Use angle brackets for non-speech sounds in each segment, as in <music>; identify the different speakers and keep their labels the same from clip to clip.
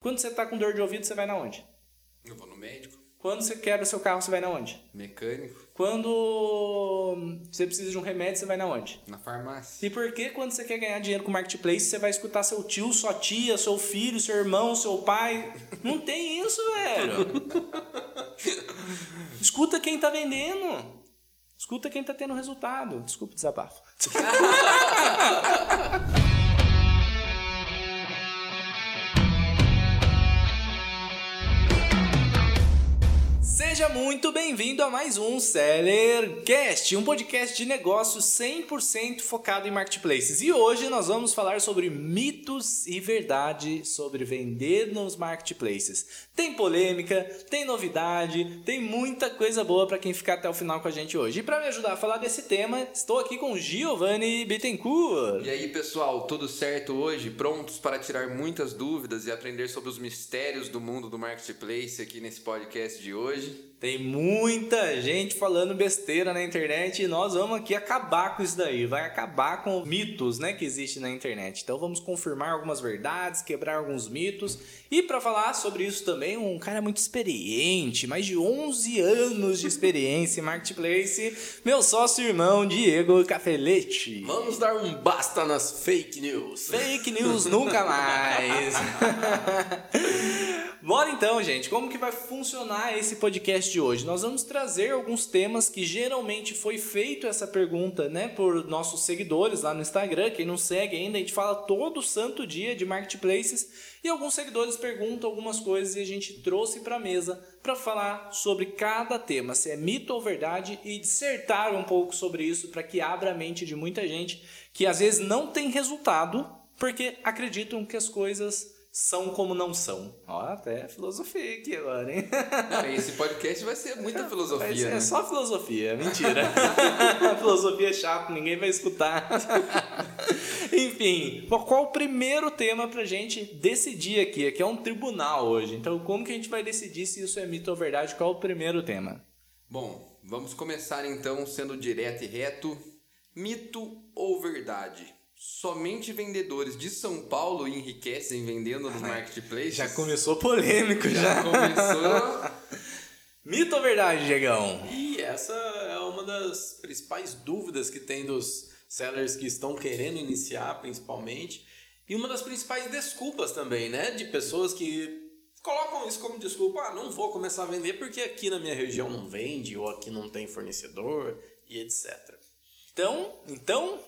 Speaker 1: Quando você tá com dor de ouvido, você vai na onde?
Speaker 2: Eu vou no médico,
Speaker 1: Quando você quebra seu carro, você vai na onde?
Speaker 2: mecânico,
Speaker 1: Quando você precisa de um remédio, você vai na onde?
Speaker 2: na farmácia.
Speaker 1: E por que quando você quer ganhar dinheiro com marketplace, você vai escutar seu tio, sua tia, seu filho, seu irmão, seu pai? Não tem isso, velho. <laughs> Escuta quem tá vendendo. Escuta quem tá tendo resultado. Desculpa o desabafo. <laughs> Seja muito bem-vindo a mais um Sellercast, um podcast de negócios 100% focado em marketplaces. E hoje nós vamos falar sobre mitos e verdade sobre vender nos marketplaces. Tem polêmica, tem novidade, tem muita coisa boa para quem ficar até o final com a gente hoje. E para me ajudar a falar desse tema, estou aqui com Giovanni Bittencourt.
Speaker 2: E aí, pessoal, tudo certo hoje? Prontos para tirar muitas dúvidas e aprender sobre os mistérios do mundo do marketplace aqui nesse podcast de hoje?
Speaker 1: Tem muita gente falando besteira na internet e nós vamos aqui acabar com isso daí. Vai acabar com mitos, né, que existem na internet. Então vamos confirmar algumas verdades, quebrar alguns mitos. E para falar sobre isso também, um cara muito experiente, mais de 11 anos de experiência em marketplace, meu sócio irmão Diego Cafelete.
Speaker 3: Vamos dar um basta nas fake news.
Speaker 1: Fake news nunca mais. <laughs> Bora então, gente. Como que vai funcionar esse podcast de hoje? Nós vamos trazer alguns temas que geralmente foi feito essa pergunta, né, por nossos seguidores lá no Instagram. Quem não segue ainda, a gente fala todo santo dia de marketplaces e alguns seguidores perguntam algumas coisas e a gente trouxe para a mesa para falar sobre cada tema, se é mito ou verdade e dissertar um pouco sobre isso para que abra a mente de muita gente que às vezes não tem resultado porque acreditam que as coisas são como não são. Ó, até filosofia aqui agora, hein?
Speaker 2: Não, esse podcast vai ser muita <laughs> filosofia,
Speaker 1: é
Speaker 2: né?
Speaker 1: só filosofia, mentira. <laughs> filosofia é chato, ninguém vai escutar. <laughs> Enfim, qual o primeiro tema pra gente decidir aqui? Aqui é um tribunal hoje. Então, como que a gente vai decidir se isso é mito ou verdade? Qual o primeiro tema?
Speaker 2: Bom, vamos começar então sendo direto e reto. Mito ou verdade? Somente vendedores de São Paulo enriquecem vendendo nos marketplaces?
Speaker 1: Já começou polêmico já.
Speaker 2: Já começou. <laughs>
Speaker 1: Mito ou verdade, Diegão?
Speaker 3: E essa é uma das principais dúvidas que tem dos sellers que estão querendo iniciar, principalmente. E uma das principais desculpas também, né? De pessoas que colocam isso como desculpa. Ah, não vou começar a vender porque aqui na minha região não vende, ou aqui não tem fornecedor, e etc.
Speaker 1: Então, então,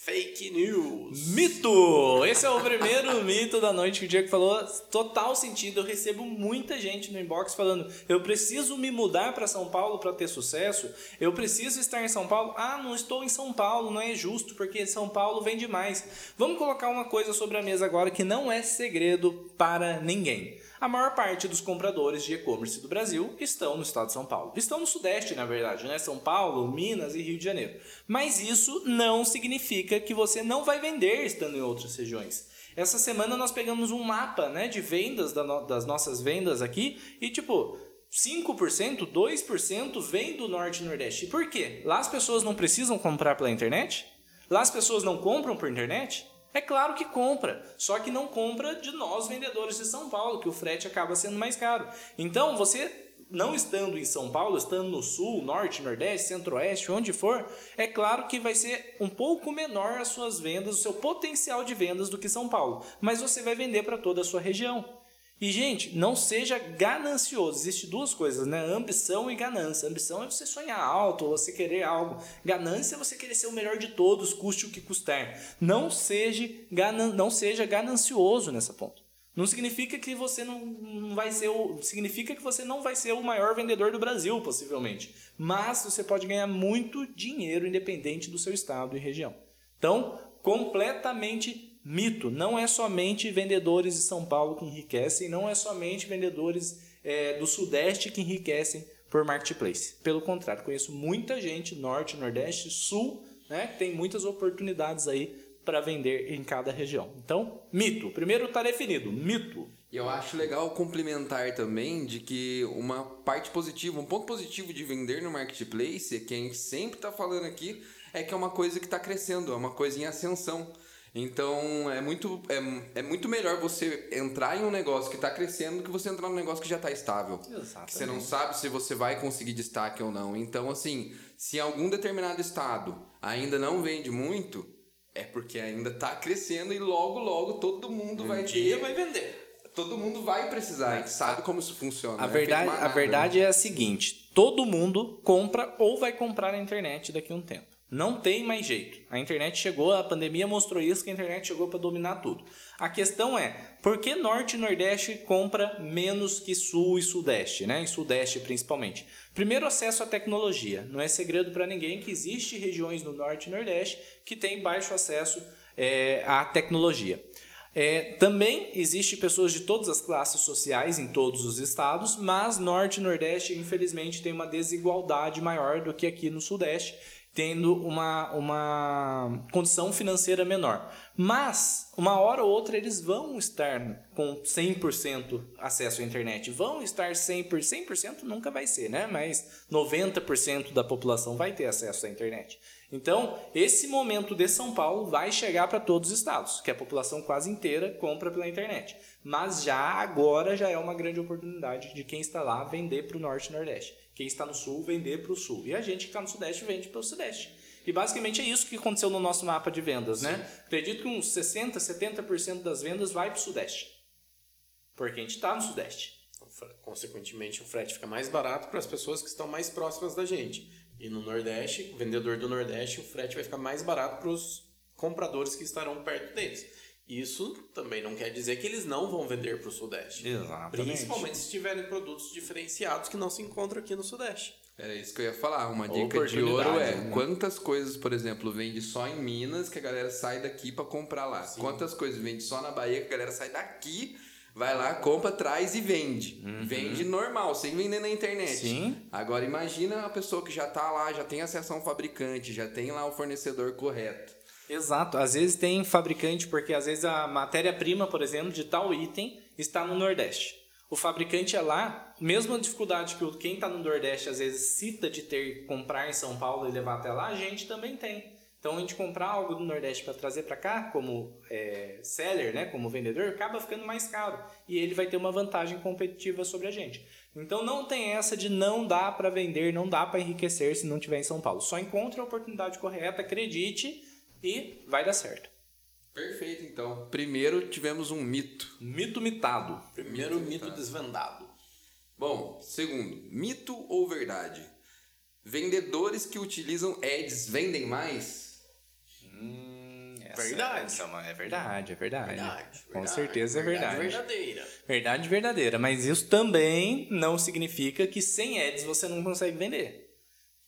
Speaker 3: Fake news.
Speaker 1: Mito! Esse é o primeiro <laughs> mito da noite que o Diego falou. Total sentido. Eu recebo muita gente no inbox falando: eu preciso me mudar para São Paulo para ter sucesso. Eu preciso estar em São Paulo. Ah, não estou em São Paulo, não é justo porque São Paulo vende mais. Vamos colocar uma coisa sobre a mesa agora que não é segredo para ninguém. A maior parte dos compradores de e-commerce do Brasil estão no estado de São Paulo. Estão no Sudeste, na verdade, né? São Paulo, Minas e Rio de Janeiro. Mas isso não significa que você não vai vender estando em outras regiões. Essa semana nós pegamos um mapa né, de vendas da no- das nossas vendas aqui e tipo. 5%, 2% vem do Norte e Nordeste. E por quê? Lá as pessoas não precisam comprar pela internet? Lá as pessoas não compram por internet? É claro que compra, só que não compra de nós vendedores de São Paulo, que o frete acaba sendo mais caro. Então, você não estando em São Paulo, estando no sul, norte, nordeste, centro-oeste, onde for, é claro que vai ser um pouco menor as suas vendas, o seu potencial de vendas do que São Paulo, mas você vai vender para toda a sua região. E, gente, não seja ganancioso. Existem duas coisas, né? Ambição e ganância. Ambição é você sonhar alto, você querer algo. Ganância é você querer ser o melhor de todos, custe o que custar. Não seja, ganan não seja ganancioso nessa ponta. Não significa que você não vai ser o. Significa que você não vai ser o maior vendedor do Brasil, possivelmente. Mas você pode ganhar muito dinheiro independente do seu estado e região. Então, completamente mito. Não é somente vendedores de São Paulo que enriquecem, não é somente vendedores é, do Sudeste que enriquecem por marketplace. Pelo contrário, conheço muita gente, Norte, Nordeste, Sul, né, que tem muitas oportunidades aí para vender em cada região. Então, mito. Primeiro está definido, mito.
Speaker 2: E eu acho legal complementar também de que uma parte positiva, um ponto positivo de vender no marketplace, que a gente sempre está falando aqui, é que é uma coisa que está crescendo, é uma coisa em ascensão. Então é muito, é, é muito melhor você entrar em um negócio que está crescendo do que você entrar num negócio que já está estável.
Speaker 1: Exatamente.
Speaker 2: Você não sabe se você vai conseguir destaque ou não. Então, assim, se algum determinado estado ainda não vende muito, é porque ainda está crescendo e logo, logo todo mundo
Speaker 3: Um
Speaker 2: vai
Speaker 3: dia
Speaker 2: ter.
Speaker 3: vai vender.
Speaker 2: Todo mundo vai precisar. A gente sabe como isso funciona.
Speaker 1: A
Speaker 2: né?
Speaker 1: verdade, a verdade é a seguinte: todo mundo compra ou vai comprar na internet daqui a um tempo. Não tem mais jeito. A internet chegou, a pandemia mostrou isso, que a internet chegou para dominar tudo. A questão é, por que Norte e Nordeste compra menos que Sul e Sudeste, né? E Sudeste principalmente? Primeiro, acesso à tecnologia. Não é segredo para ninguém que existe regiões no Norte e Nordeste que têm baixo acesso é, à tecnologia. É, também existe pessoas de todas as classes sociais em todos os estados, mas Norte e Nordeste, infelizmente, tem uma desigualdade maior do que aqui no Sudeste, tendo uma, uma condição financeira menor. Mas, uma hora ou outra, eles vão estar com 100% acesso à internet. Vão estar 100%, 100% nunca vai ser, né? Mas 90% da população vai ter acesso à internet. Então, esse momento de São Paulo vai chegar para todos os estados, que a população quase inteira compra pela internet. Mas já agora já é uma grande oportunidade de quem está lá vender para o norte e nordeste. Quem está no sul vender para o sul. E a gente que está no sudeste vende para o sudeste. E basicamente é isso que aconteceu no nosso mapa de vendas, né? Acredito que uns 60, 70% das vendas vai para o sudeste. Porque a gente está no sudeste.
Speaker 3: Consequentemente, o frete fica mais barato para as pessoas que estão mais próximas da gente. E no Nordeste, o vendedor do Nordeste, o frete vai ficar mais barato para os compradores que estarão perto deles. Isso também não quer dizer que eles não vão vender para o Sudeste.
Speaker 1: Exatamente.
Speaker 3: Principalmente se tiverem produtos diferenciados que não se encontram aqui no Sudeste.
Speaker 2: Era isso que eu ia falar. Uma dica de ouro é
Speaker 3: né?
Speaker 2: quantas coisas, por exemplo, vende só em Minas que a galera sai daqui pra comprar lá. Quantas coisas vende só na Bahia que a galera sai daqui, vai lá, compra, traz e vende. Vende normal, sem vender na internet.
Speaker 1: Sim.
Speaker 2: Agora imagina a pessoa que já tá lá, já tem acesso a um fabricante, já tem lá o fornecedor correto.
Speaker 1: Exato. Às vezes tem fabricante, porque às vezes a matéria-prima, por exemplo, de tal item está no Nordeste. O fabricante é lá, mesmo a dificuldade que quem está no Nordeste às vezes cita de ter comprar em São Paulo e levar até lá, a gente também tem. Então a gente comprar algo do Nordeste para trazer para cá, como é, seller, né, como vendedor, acaba ficando mais caro e ele vai ter uma vantagem competitiva sobre a gente. Então não tem essa de não dá para vender, não dá para enriquecer se não tiver em São Paulo. Só encontre a oportunidade correta, acredite e vai dar certo.
Speaker 2: Perfeito, então. Primeiro tivemos um mito.
Speaker 1: Mito mitado.
Speaker 3: Primeiro mito desvendado.
Speaker 2: Bom, segundo, mito ou verdade? Vendedores que utilizam ads vendem mais?
Speaker 1: verdade. Essa é, é verdade, é verdade.
Speaker 3: Verdade.
Speaker 1: Com
Speaker 3: verdade,
Speaker 1: certeza é verdade.
Speaker 3: verdadeira.
Speaker 1: Verdade verdadeira. Mas isso também não significa que sem ads você não consegue vender.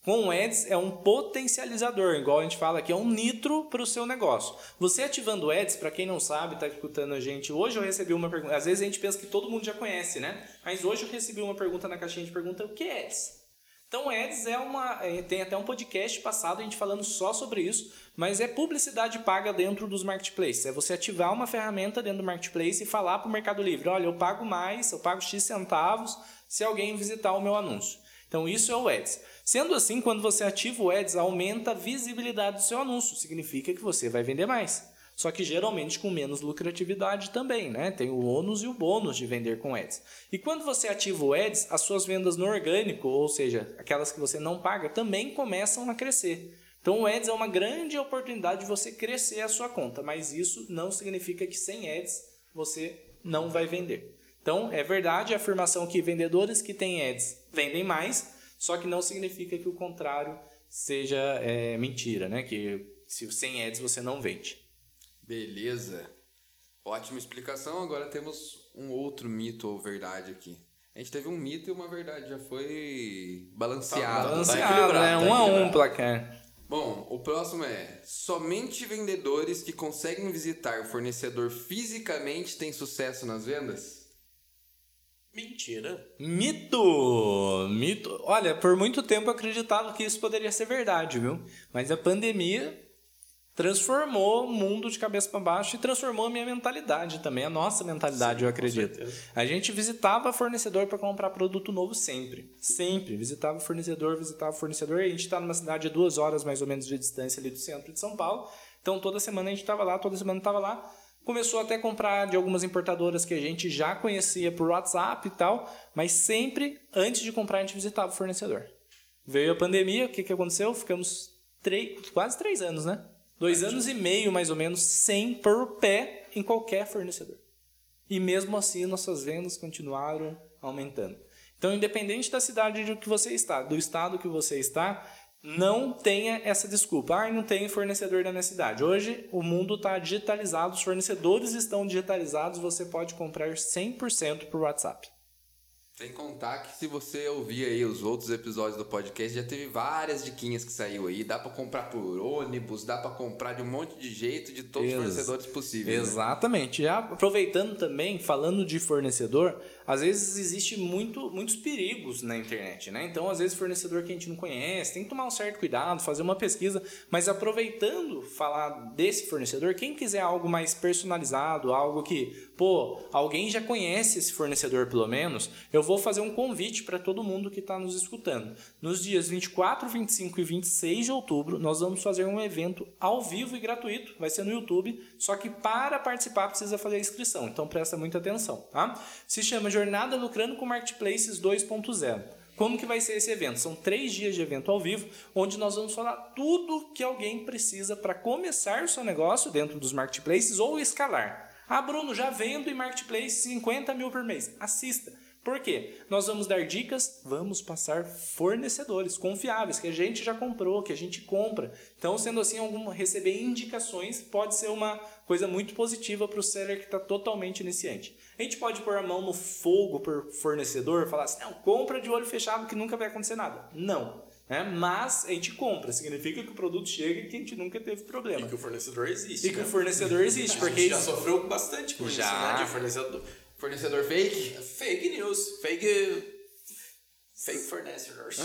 Speaker 1: Com ads é um potencializador, igual a gente fala aqui, é um nitro para o seu negócio. Você ativando ads, para quem não sabe, está escutando a gente, hoje eu recebi uma pergunta. Às vezes a gente pensa que todo mundo já conhece, né? Mas hoje eu recebi uma pergunta na caixinha de pergunta: o que é ads? Então, ads é uma. é, Tem até um podcast passado a gente falando só sobre isso, mas é publicidade paga dentro dos marketplaces. É você ativar uma ferramenta dentro do marketplace e falar para o Mercado Livre: olha, eu pago mais, eu pago X centavos se alguém visitar o meu anúncio. Então, isso é o ads. Sendo assim, quando você ativa o ads, aumenta a visibilidade do seu anúncio. Significa que você vai vender mais. Só que geralmente com menos lucratividade também, né? Tem o ônus e o bônus de vender com ads. E quando você ativa o ads, as suas vendas no orgânico, ou seja, aquelas que você não paga, também começam a crescer. Então o ads é uma grande oportunidade de você crescer a sua conta, mas isso não significa que sem ads você não vai vender. Então é verdade a afirmação que vendedores que têm ads vendem mais, só que não significa que o contrário seja é, mentira, né? Que se sem ads você não vende.
Speaker 2: Beleza. Ótima explicação. Agora temos um outro mito ou verdade aqui. A gente teve um mito e uma verdade, já foi balanceado.
Speaker 1: Balanceado,
Speaker 3: equilibrado,
Speaker 1: né?
Speaker 3: tá
Speaker 1: Um a um placar.
Speaker 2: Bom, o próximo é: somente vendedores que conseguem visitar o fornecedor fisicamente têm sucesso nas vendas?
Speaker 3: Mentira.
Speaker 1: Mito! Mito. Olha, por muito tempo eu acreditava que isso poderia ser verdade, viu? Mas a pandemia transformou o mundo de cabeça para baixo e transformou a minha mentalidade também, a nossa mentalidade, eu acredito. A gente visitava fornecedor para comprar produto novo sempre. Sempre. Visitava o fornecedor, visitava o fornecedor. E a gente está numa cidade a duas horas mais ou menos de distância ali do centro de São Paulo. Então toda semana a gente estava lá, toda semana estava lá. Começou até a comprar de algumas importadoras que a gente já conhecia por WhatsApp e tal, mas sempre antes de comprar a gente visitava o fornecedor. Veio a pandemia, o que, que aconteceu? Ficamos três, quase três anos, né? Dois anos e meio, mais ou menos, sem pôr pé em qualquer fornecedor. E mesmo assim, nossas vendas continuaram aumentando. Então, independente da cidade de que você está, do estado que você está, não tenha essa desculpa. Ah, não tem fornecedor na minha cidade. Hoje o mundo está digitalizado, os fornecedores estão digitalizados, você pode comprar 100% por WhatsApp.
Speaker 2: Sem contar que se você ouvir aí os outros episódios do podcast, já teve várias diquinhas que saiu aí. Dá para comprar por ônibus, dá para comprar de um monte de jeito, de todos Ex os fornecedores possíveis.
Speaker 1: Né? Exatamente. Né? Já aproveitando também, falando de fornecedor, às vezes existe muito, muitos perigos na internet, né? Então, às vezes, fornecedor que a gente não conhece, tem que tomar um certo cuidado, fazer uma pesquisa. Mas aproveitando falar desse fornecedor, quem quiser algo mais personalizado, algo que pô, alguém já conhece esse fornecedor pelo menos, eu vou fazer um convite para todo mundo que está nos escutando. Nos dias 24, 25 e 26 de outubro, nós vamos fazer um evento ao vivo e gratuito, vai ser no YouTube, só que para participar precisa fazer a inscrição, então presta muita atenção, tá? Se chama Jornada Lucrando com Marketplaces 2.0. Como que vai ser esse evento? São três dias de evento ao vivo, onde nós vamos falar tudo que alguém precisa para começar o seu negócio dentro dos marketplaces ou escalar. Ah, Bruno, já vendo em Marketplace 50 mil por mês. Assista. Por quê? Nós vamos dar dicas, vamos passar fornecedores confiáveis, que a gente já comprou, que a gente compra. Então, sendo assim, algum, receber indicações pode ser uma coisa muito positiva para o seller que está totalmente iniciante. A gente pode pôr a mão no fogo por fornecedor, falar assim, não, compra de olho fechado que nunca vai acontecer nada. Não. Né? Mas a gente compra, significa que o produto chega e que a gente nunca teve problema.
Speaker 3: E que o fornecedor existe.
Speaker 1: E que né? o fornecedor <laughs> existe. porque a gente
Speaker 3: já sofreu bastante com já. isso, né? De fornecedor. Fornecedor fake? Fake news. Fake. Fake fornecedores. <laughs> <laughs>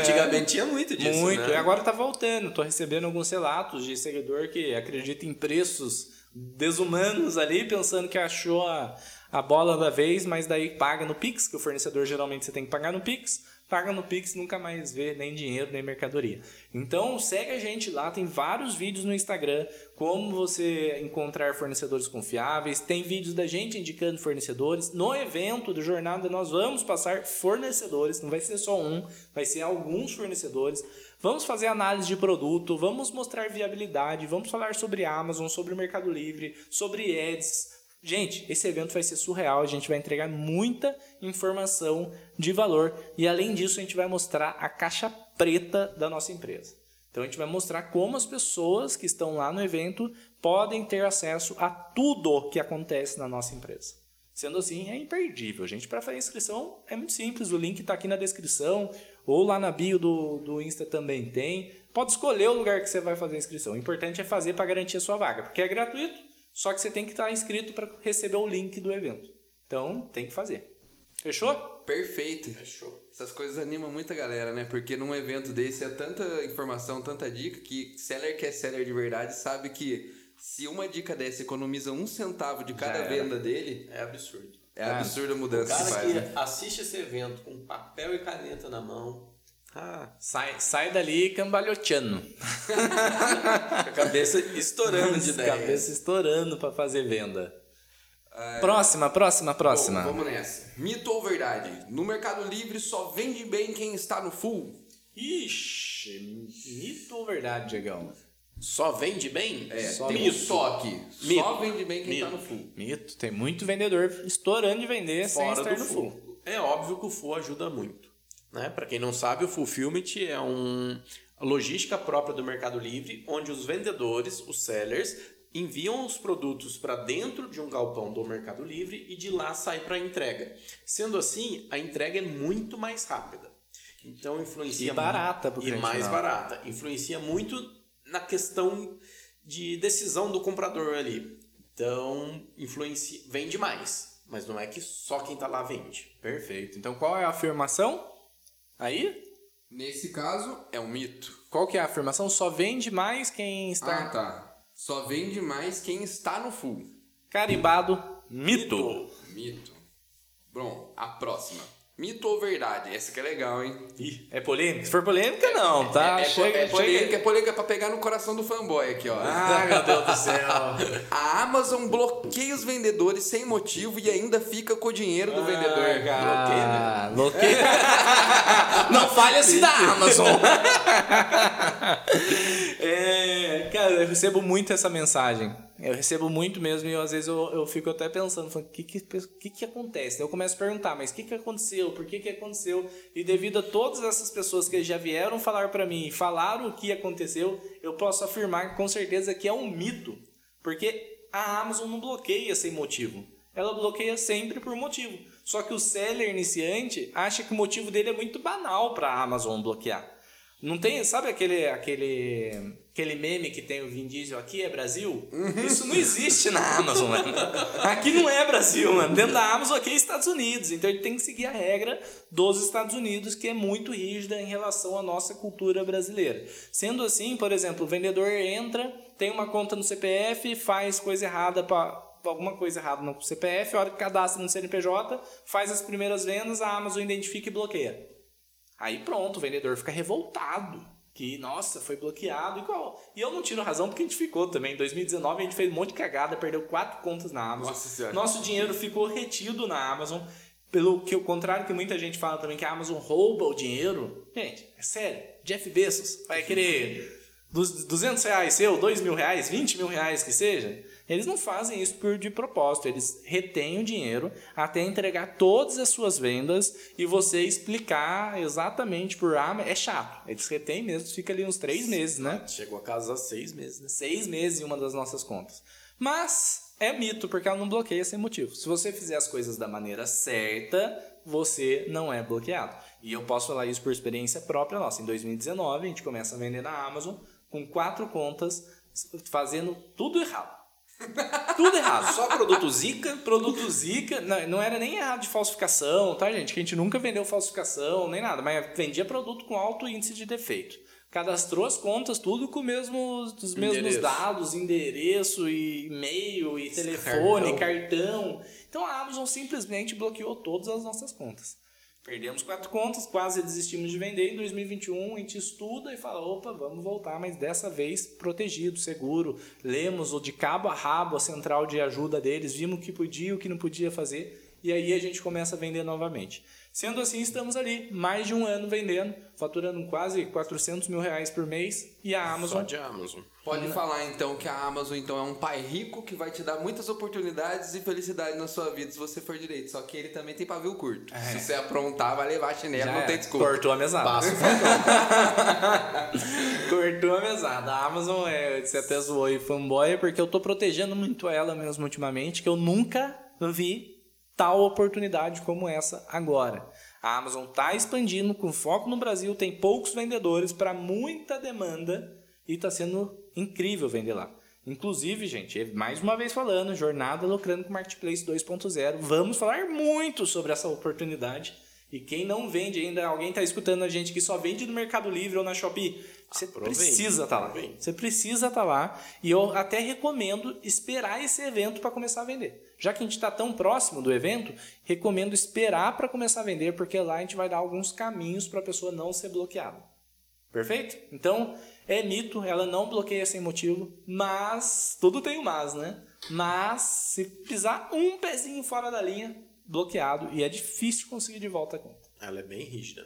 Speaker 3: Antigamente tinha muito disso.
Speaker 1: Muito.
Speaker 3: Né?
Speaker 1: E agora tá voltando. Tô recebendo alguns relatos de seguidor que acredita em preços desumanos ali, pensando que achou a a bola da vez, mas daí paga no Pix, que o fornecedor geralmente você tem que pagar no Pix, paga no Pix nunca mais vê nem dinheiro nem mercadoria. Então segue a gente lá, tem vários vídeos no Instagram, como você encontrar fornecedores confiáveis, tem vídeos da gente indicando fornecedores. No evento do Jornada nós vamos passar fornecedores, não vai ser só um, vai ser alguns fornecedores. Vamos fazer análise de produto, vamos mostrar viabilidade, vamos falar sobre Amazon, sobre Mercado Livre, sobre ads, Gente, esse evento vai ser surreal, a gente vai entregar muita informação de valor e além disso a gente vai mostrar a caixa preta da nossa empresa. Então a gente vai mostrar como as pessoas que estão lá no evento podem ter acesso a tudo que acontece na nossa empresa. Sendo assim, é imperdível, gente. Para fazer inscrição é muito simples, o link está aqui na descrição ou lá na bio do, do Insta também tem. Pode escolher o lugar que você vai fazer a inscrição. O importante é fazer para garantir a sua vaga, porque é gratuito só que você tem que estar inscrito para receber o link do evento. Então, tem que fazer. Fechou?
Speaker 2: Perfeito.
Speaker 3: Fechou.
Speaker 2: Essas coisas animam muita galera, né? Porque num evento desse é tanta informação, tanta dica, que seller que é seller de verdade sabe que se uma dica dessa economiza um centavo de cada venda dele...
Speaker 3: É absurdo.
Speaker 2: É absurda a mudança
Speaker 3: o cara
Speaker 2: que
Speaker 3: faz.
Speaker 2: que né?
Speaker 3: assiste esse evento com papel e caneta na mão,
Speaker 1: ah, sai, sai dali cambalhoteando. <laughs>
Speaker 3: a cabeça estourando de ideia.
Speaker 1: Cabeça estourando para fazer venda. É... Próxima, próxima, próxima.
Speaker 2: Bom, vamos nessa. Mito ou verdade? No Mercado Livre só vende bem quem está no full.
Speaker 1: Ixi, mito ou verdade, Diegão?
Speaker 3: Só vende bem?
Speaker 2: É,
Speaker 3: só
Speaker 2: tem mito. um toque. Mito. Só vende bem quem está no full.
Speaker 1: Mito. Tem muito vendedor estourando de vender Fora sem estar no full.
Speaker 3: full. É óbvio que o full ajuda muito. Né? Para quem não sabe, o Fulfillment é uma logística própria do Mercado Livre, onde os vendedores, os sellers, enviam os produtos para dentro de um galpão do Mercado Livre e de lá sai para entrega. Sendo assim, a entrega é muito mais rápida. Então influencia
Speaker 1: e barata
Speaker 3: e mais barata. Influencia muito na questão de decisão do comprador ali. Então influencia, vende mais, mas não é que só quem está lá vende.
Speaker 1: Perfeito. Então qual é a afirmação? Aí?
Speaker 2: Nesse caso, é um mito.
Speaker 1: Qual que é a afirmação? Só vende mais quem está...
Speaker 2: Ah, tá. Só vende mais quem está no full.
Speaker 1: Carimbado, mito.
Speaker 2: Mito. mito. Bom, a próxima. Mito ou verdade? Essa que é legal, hein?
Speaker 1: Ih, é polêmica? Se for polêmica, não, tá?
Speaker 2: É, é,
Speaker 1: chega,
Speaker 2: é polêmica,
Speaker 1: chega.
Speaker 2: é polêmica pra pegar no coração do fanboy aqui, ó.
Speaker 1: Ai, meu Deus do céu. <laughs>
Speaker 2: A Amazon bloqueia os vendedores sem motivo e ainda fica com o dinheiro do vendedor.
Speaker 1: Ah, bloqueia. <laughs> Não fale assim da Amazon. <laughs> é, cara, eu recebo muito essa mensagem. Eu recebo muito mesmo e às vezes eu, eu fico até pensando, o que que, que que acontece? Eu começo a perguntar, mas o que que aconteceu? Por que que aconteceu? E devido a todas essas pessoas que já vieram falar para mim e falaram o que aconteceu, eu posso afirmar com certeza que é um mito. Porque a Amazon não bloqueia sem motivo. Ela bloqueia sempre por motivo. Só que o seller iniciante acha que o motivo dele é muito banal para a Amazon bloquear. Não tem, sabe aquele, aquele, aquele meme que tem o Vin Diesel aqui é Brasil? Isso não existe na Amazon, mano. <laughs> Aqui não é Brasil, mano. Dentro da Amazon aqui é Estados Unidos. Então ele tem que seguir a regra dos Estados Unidos, que é muito rígida em relação à nossa cultura brasileira. Sendo assim, por exemplo, o vendedor entra, tem uma conta no CPF, faz coisa errada para alguma coisa errada no CPF, a hora que cadastra no CNPJ, faz as primeiras vendas, a Amazon identifica e bloqueia. Aí pronto, o vendedor fica revoltado. Que, nossa, foi bloqueado. E, qual? e eu não tiro razão porque a gente ficou também. Em 2019 a gente fez um monte de cagada, perdeu quatro contas na Amazon.
Speaker 2: Nossa.
Speaker 1: Nosso dinheiro ficou retido na Amazon. Pelo que o contrário que muita gente fala também que a Amazon rouba o dinheiro. Gente, é sério. Jeff Bezos vai querer dos 200 reais seu, 2 mil reais, 20 mil reais que seja. Eles não fazem isso por de propósito, eles retêm o dinheiro até entregar todas as suas vendas e você explicar exatamente por ah, é chato. Eles retêm mesmo, fica ali uns três meses, né?
Speaker 3: Chegou a casa há seis meses, né?
Speaker 1: Seis meses em uma das nossas contas. Mas é mito, porque ela não bloqueia sem motivo. Se você fizer as coisas da maneira certa, você não é bloqueado. E eu posso falar isso por experiência própria nossa. Em 2019, a gente começa a vender na Amazon com quatro contas, fazendo tudo errado. Tudo errado.
Speaker 3: Só produto Zika.
Speaker 1: Produto Zika, não, não era nem errado de falsificação, tá, gente? Que a gente nunca vendeu falsificação, nem nada, mas vendia produto com alto índice de defeito. Cadastrou as contas, tudo com mesmo, os mesmos
Speaker 3: Endereço.
Speaker 1: dados, endereço, e e-mail, e telefone,
Speaker 3: Cartão.
Speaker 1: cartão. Então a Amazon simplesmente bloqueou todas as nossas contas. Perdemos quatro contas, quase desistimos de vender. Em 2021 a gente estuda e fala: opa, vamos voltar, mas dessa vez protegido, seguro. Lemos o de cabo a rabo a central de ajuda deles, vimos o que podia e o que não podia fazer, e aí a gente começa a vender novamente. Sendo assim, estamos ali, mais de um ano vendendo, faturando quase 400 mil reais por mês, e a
Speaker 3: Só
Speaker 1: Amazon
Speaker 3: de Amazon.
Speaker 2: Pode falar então que a Amazon então é um pai rico que vai te dar muitas oportunidades e felicidade na sua vida se você for direito. Só que ele também tem pavio curto. Se você aprontar, vai levar a chinela,
Speaker 1: já
Speaker 2: não
Speaker 1: é.
Speaker 2: tem desculpa.
Speaker 1: cortou a mesada.
Speaker 3: Passo <laughs>
Speaker 1: Cortou a mesada. A Amazon é, você até zoou aí fanboy, porque eu tô protegendo muito ela mesmo ultimamente, que eu nunca vi tal oportunidade como essa agora. A Amazon tá expandindo com foco no Brasil, tem poucos vendedores para muita demanda e tá sendo incrível vender lá. Inclusive, gente, mais uma vez falando, jornada lucrando com Marketplace 2.0. Vamos falar muito sobre essa oportunidade. E quem não vende ainda, alguém está escutando a gente que só vende no Mercado Livre ou na Shopee, você
Speaker 3: Aproveite,
Speaker 1: precisa estar lá.
Speaker 3: aproveite.
Speaker 1: Você precisa estar lá. E eu até recomendo esperar esse evento para começar a vender. Já que a gente está tão próximo do evento, recomendo esperar para começar a vender, porque lá a gente vai dar alguns caminhos para a pessoa não ser bloqueada. Perfeito? Então, é mito, ela não bloqueia sem motivo, mas tudo tem um mas, né? Mas se pisar um pezinho fora da linha, bloqueado e é difícil conseguir de volta a conta.
Speaker 3: Ela é bem rígida.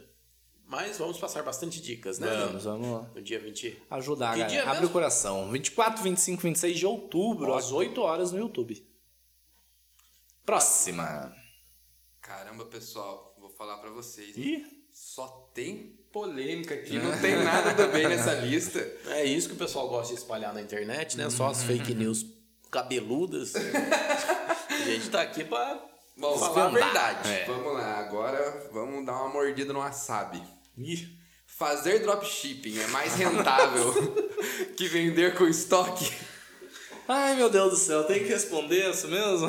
Speaker 3: Mas vamos passar bastante dicas, né?
Speaker 1: Vamos, vamos lá.
Speaker 3: No dia 20.
Speaker 1: Ajudar,
Speaker 3: Que
Speaker 1: galera.
Speaker 3: dia
Speaker 1: Abre
Speaker 3: mesmo?
Speaker 1: o coração. 24, 25, 26 de outubro, às 8 horas no YouTube. Próxima.
Speaker 2: Caramba, pessoal, vou falar pra vocês.
Speaker 1: Ih,
Speaker 2: Só tem polêmica aqui, não tem nada do bem nessa lista.
Speaker 3: É isso que o pessoal gosta de espalhar na internet, né? Só as fake news cabeludas. <laughs> a gente tá aqui pra
Speaker 2: Bom,
Speaker 3: falar a verdade.
Speaker 1: É.
Speaker 2: Vamos lá, agora vamos dar uma mordida no wasabi.
Speaker 1: Ih.
Speaker 2: Fazer dropshipping é mais rentável <laughs> que vender com estoque?
Speaker 1: Ai, meu Deus do céu, tem que responder isso mesmo?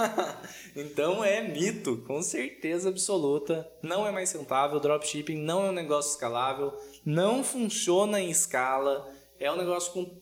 Speaker 1: <laughs> então é mito, com certeza absoluta. Não é mais rentável, dropshipping não é um negócio escalável, não funciona em escala, é um negócio com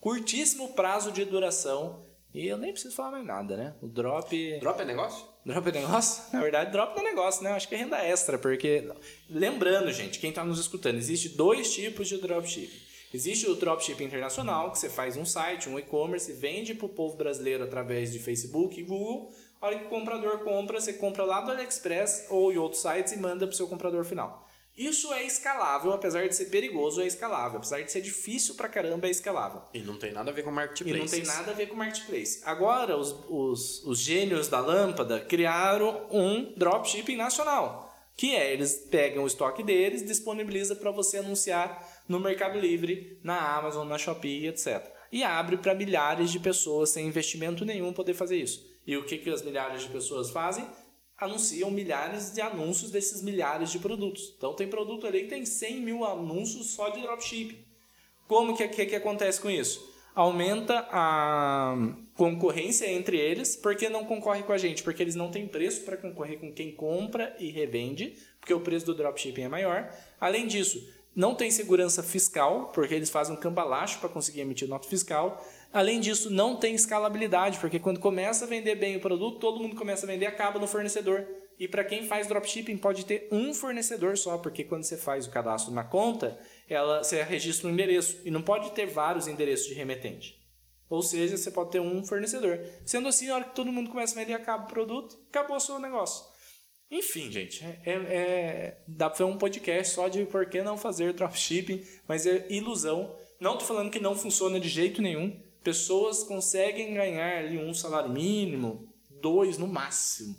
Speaker 1: curtíssimo prazo de duração E eu nem preciso falar mais nada, né? O drop.
Speaker 3: Drop é negócio?
Speaker 1: Drop é negócio? Na verdade, drop não é negócio, né? Eu acho que é renda extra, porque. Lembrando, gente, quem está nos escutando, existe dois tipos de dropshipping. Existe o dropshipping internacional, que você faz um site, um e-commerce, vende para o povo brasileiro através de Facebook e Google. A hora que o comprador compra, você compra lá do AliExpress ou em outros sites e manda para o seu comprador final. Isso é escalável, apesar de ser perigoso, é escalável. Apesar de ser difícil pra caramba, é escalável.
Speaker 3: E não tem nada a ver com marketplace.
Speaker 1: E não tem nada a ver com marketplace. Agora, os, os, os gênios da lâmpada criaram um dropshipping nacional. Que é, eles pegam o estoque deles, disponibiliza para você anunciar no Mercado Livre, na Amazon, na Shopee, etc. E abre para milhares de pessoas sem investimento nenhum poder fazer isso. E o que, que as milhares de pessoas fazem? Anunciam milhares de anúncios desses milhares de produtos. Então tem produto ali que tem 100 mil anúncios só de dropshipping. Como que, que, que acontece com isso? Aumenta a concorrência entre eles, porque não concorre com a gente, porque eles não têm preço para concorrer com quem compra e revende, porque o preço do dropshipping é maior. Além disso, não tem segurança fiscal, porque eles fazem um cambalacho para conseguir emitir nota fiscal. Além disso, não tem escalabilidade, porque quando começa a vender bem o produto, todo mundo começa a vender acaba no fornecedor. E para quem faz dropshipping, pode ter um fornecedor só, porque quando você faz o cadastro na conta, ela, você registra um endereço e não pode ter vários endereços de remetente. Ou seja, você pode ter um fornecedor. Sendo assim, na hora que todo mundo começa a vender acaba o produto, acabou o seu negócio. Enfim, gente, é, é, é dá para fazer um podcast só de por que não fazer dropshipping, mas é ilusão. Não estou falando que não funciona de jeito nenhum pessoas conseguem ganhar ali um salário mínimo, dois no máximo,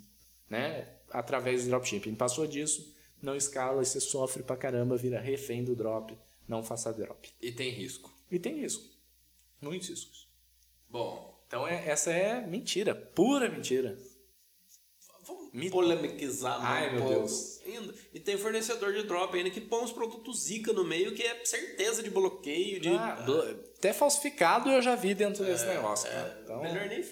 Speaker 1: né? Através do dropshipping. Passou disso, não escala e você sofre pra caramba, vira refém do drop. Não faça drop.
Speaker 2: E tem risco.
Speaker 1: E tem risco. Muitos riscos.
Speaker 2: Bom.
Speaker 1: Então é, essa é mentira, pura mentira.
Speaker 3: Vamos polemizar
Speaker 1: Ai, meu Deus.
Speaker 3: E tem fornecedor de drop ainda que põe uns produtos Zika no meio que é certeza de bloqueio. De...
Speaker 1: Ah, do... Até falsificado eu já vi dentro desse é, negócio. É,
Speaker 3: então... Melhor nem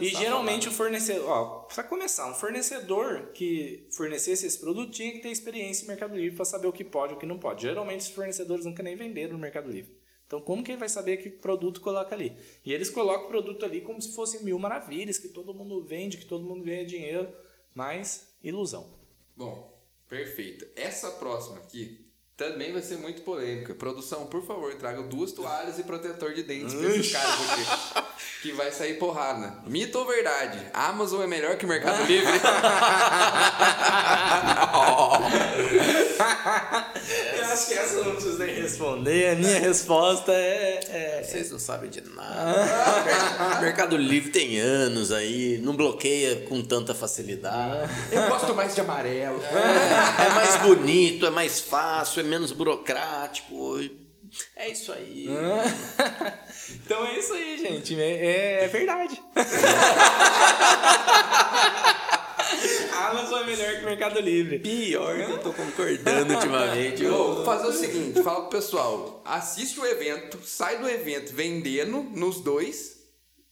Speaker 1: e geralmente o fornecedor, ó, pra começar, um fornecedor que fornecesse esse produto tinha que ter experiência em Mercado Livre para saber o que pode e o que não pode. Geralmente os fornecedores nunca nem venderam no Mercado Livre. Então como que ele vai saber que produto coloca ali? E eles colocam o produto ali como se fosse mil maravilhas, que todo mundo vende, que todo mundo ganha dinheiro mas ilusão.
Speaker 2: Bom, perfeito. Essa próxima aqui também vai ser muito polêmica. Produção, por favor, traga duas toalhas e protetor de dentes pra esses caras aqui. <laughs> que vai sair porrada. Mito ou verdade? Amazon é melhor que o Mercado <laughs> Livre? <laughs>
Speaker 1: Acho que essa eu não preciso nem responder. A minha resposta é, é.
Speaker 3: Vocês não sabem de nada. <laughs> Mercado Livre tem anos aí, não bloqueia com tanta facilidade.
Speaker 2: Eu gosto mais de amarelo.
Speaker 3: É, é mais bonito, é mais fácil, é menos burocrático. É isso aí. <laughs>
Speaker 1: então é isso aí, gente. É, é verdade. <laughs> Amazon é melhor que o Mercado Livre.
Speaker 3: Pior que eu tô concordando ultimamente.
Speaker 2: Vou fazer o seguinte, fala pro pessoal, assiste o evento, sai do evento vendendo nos dois.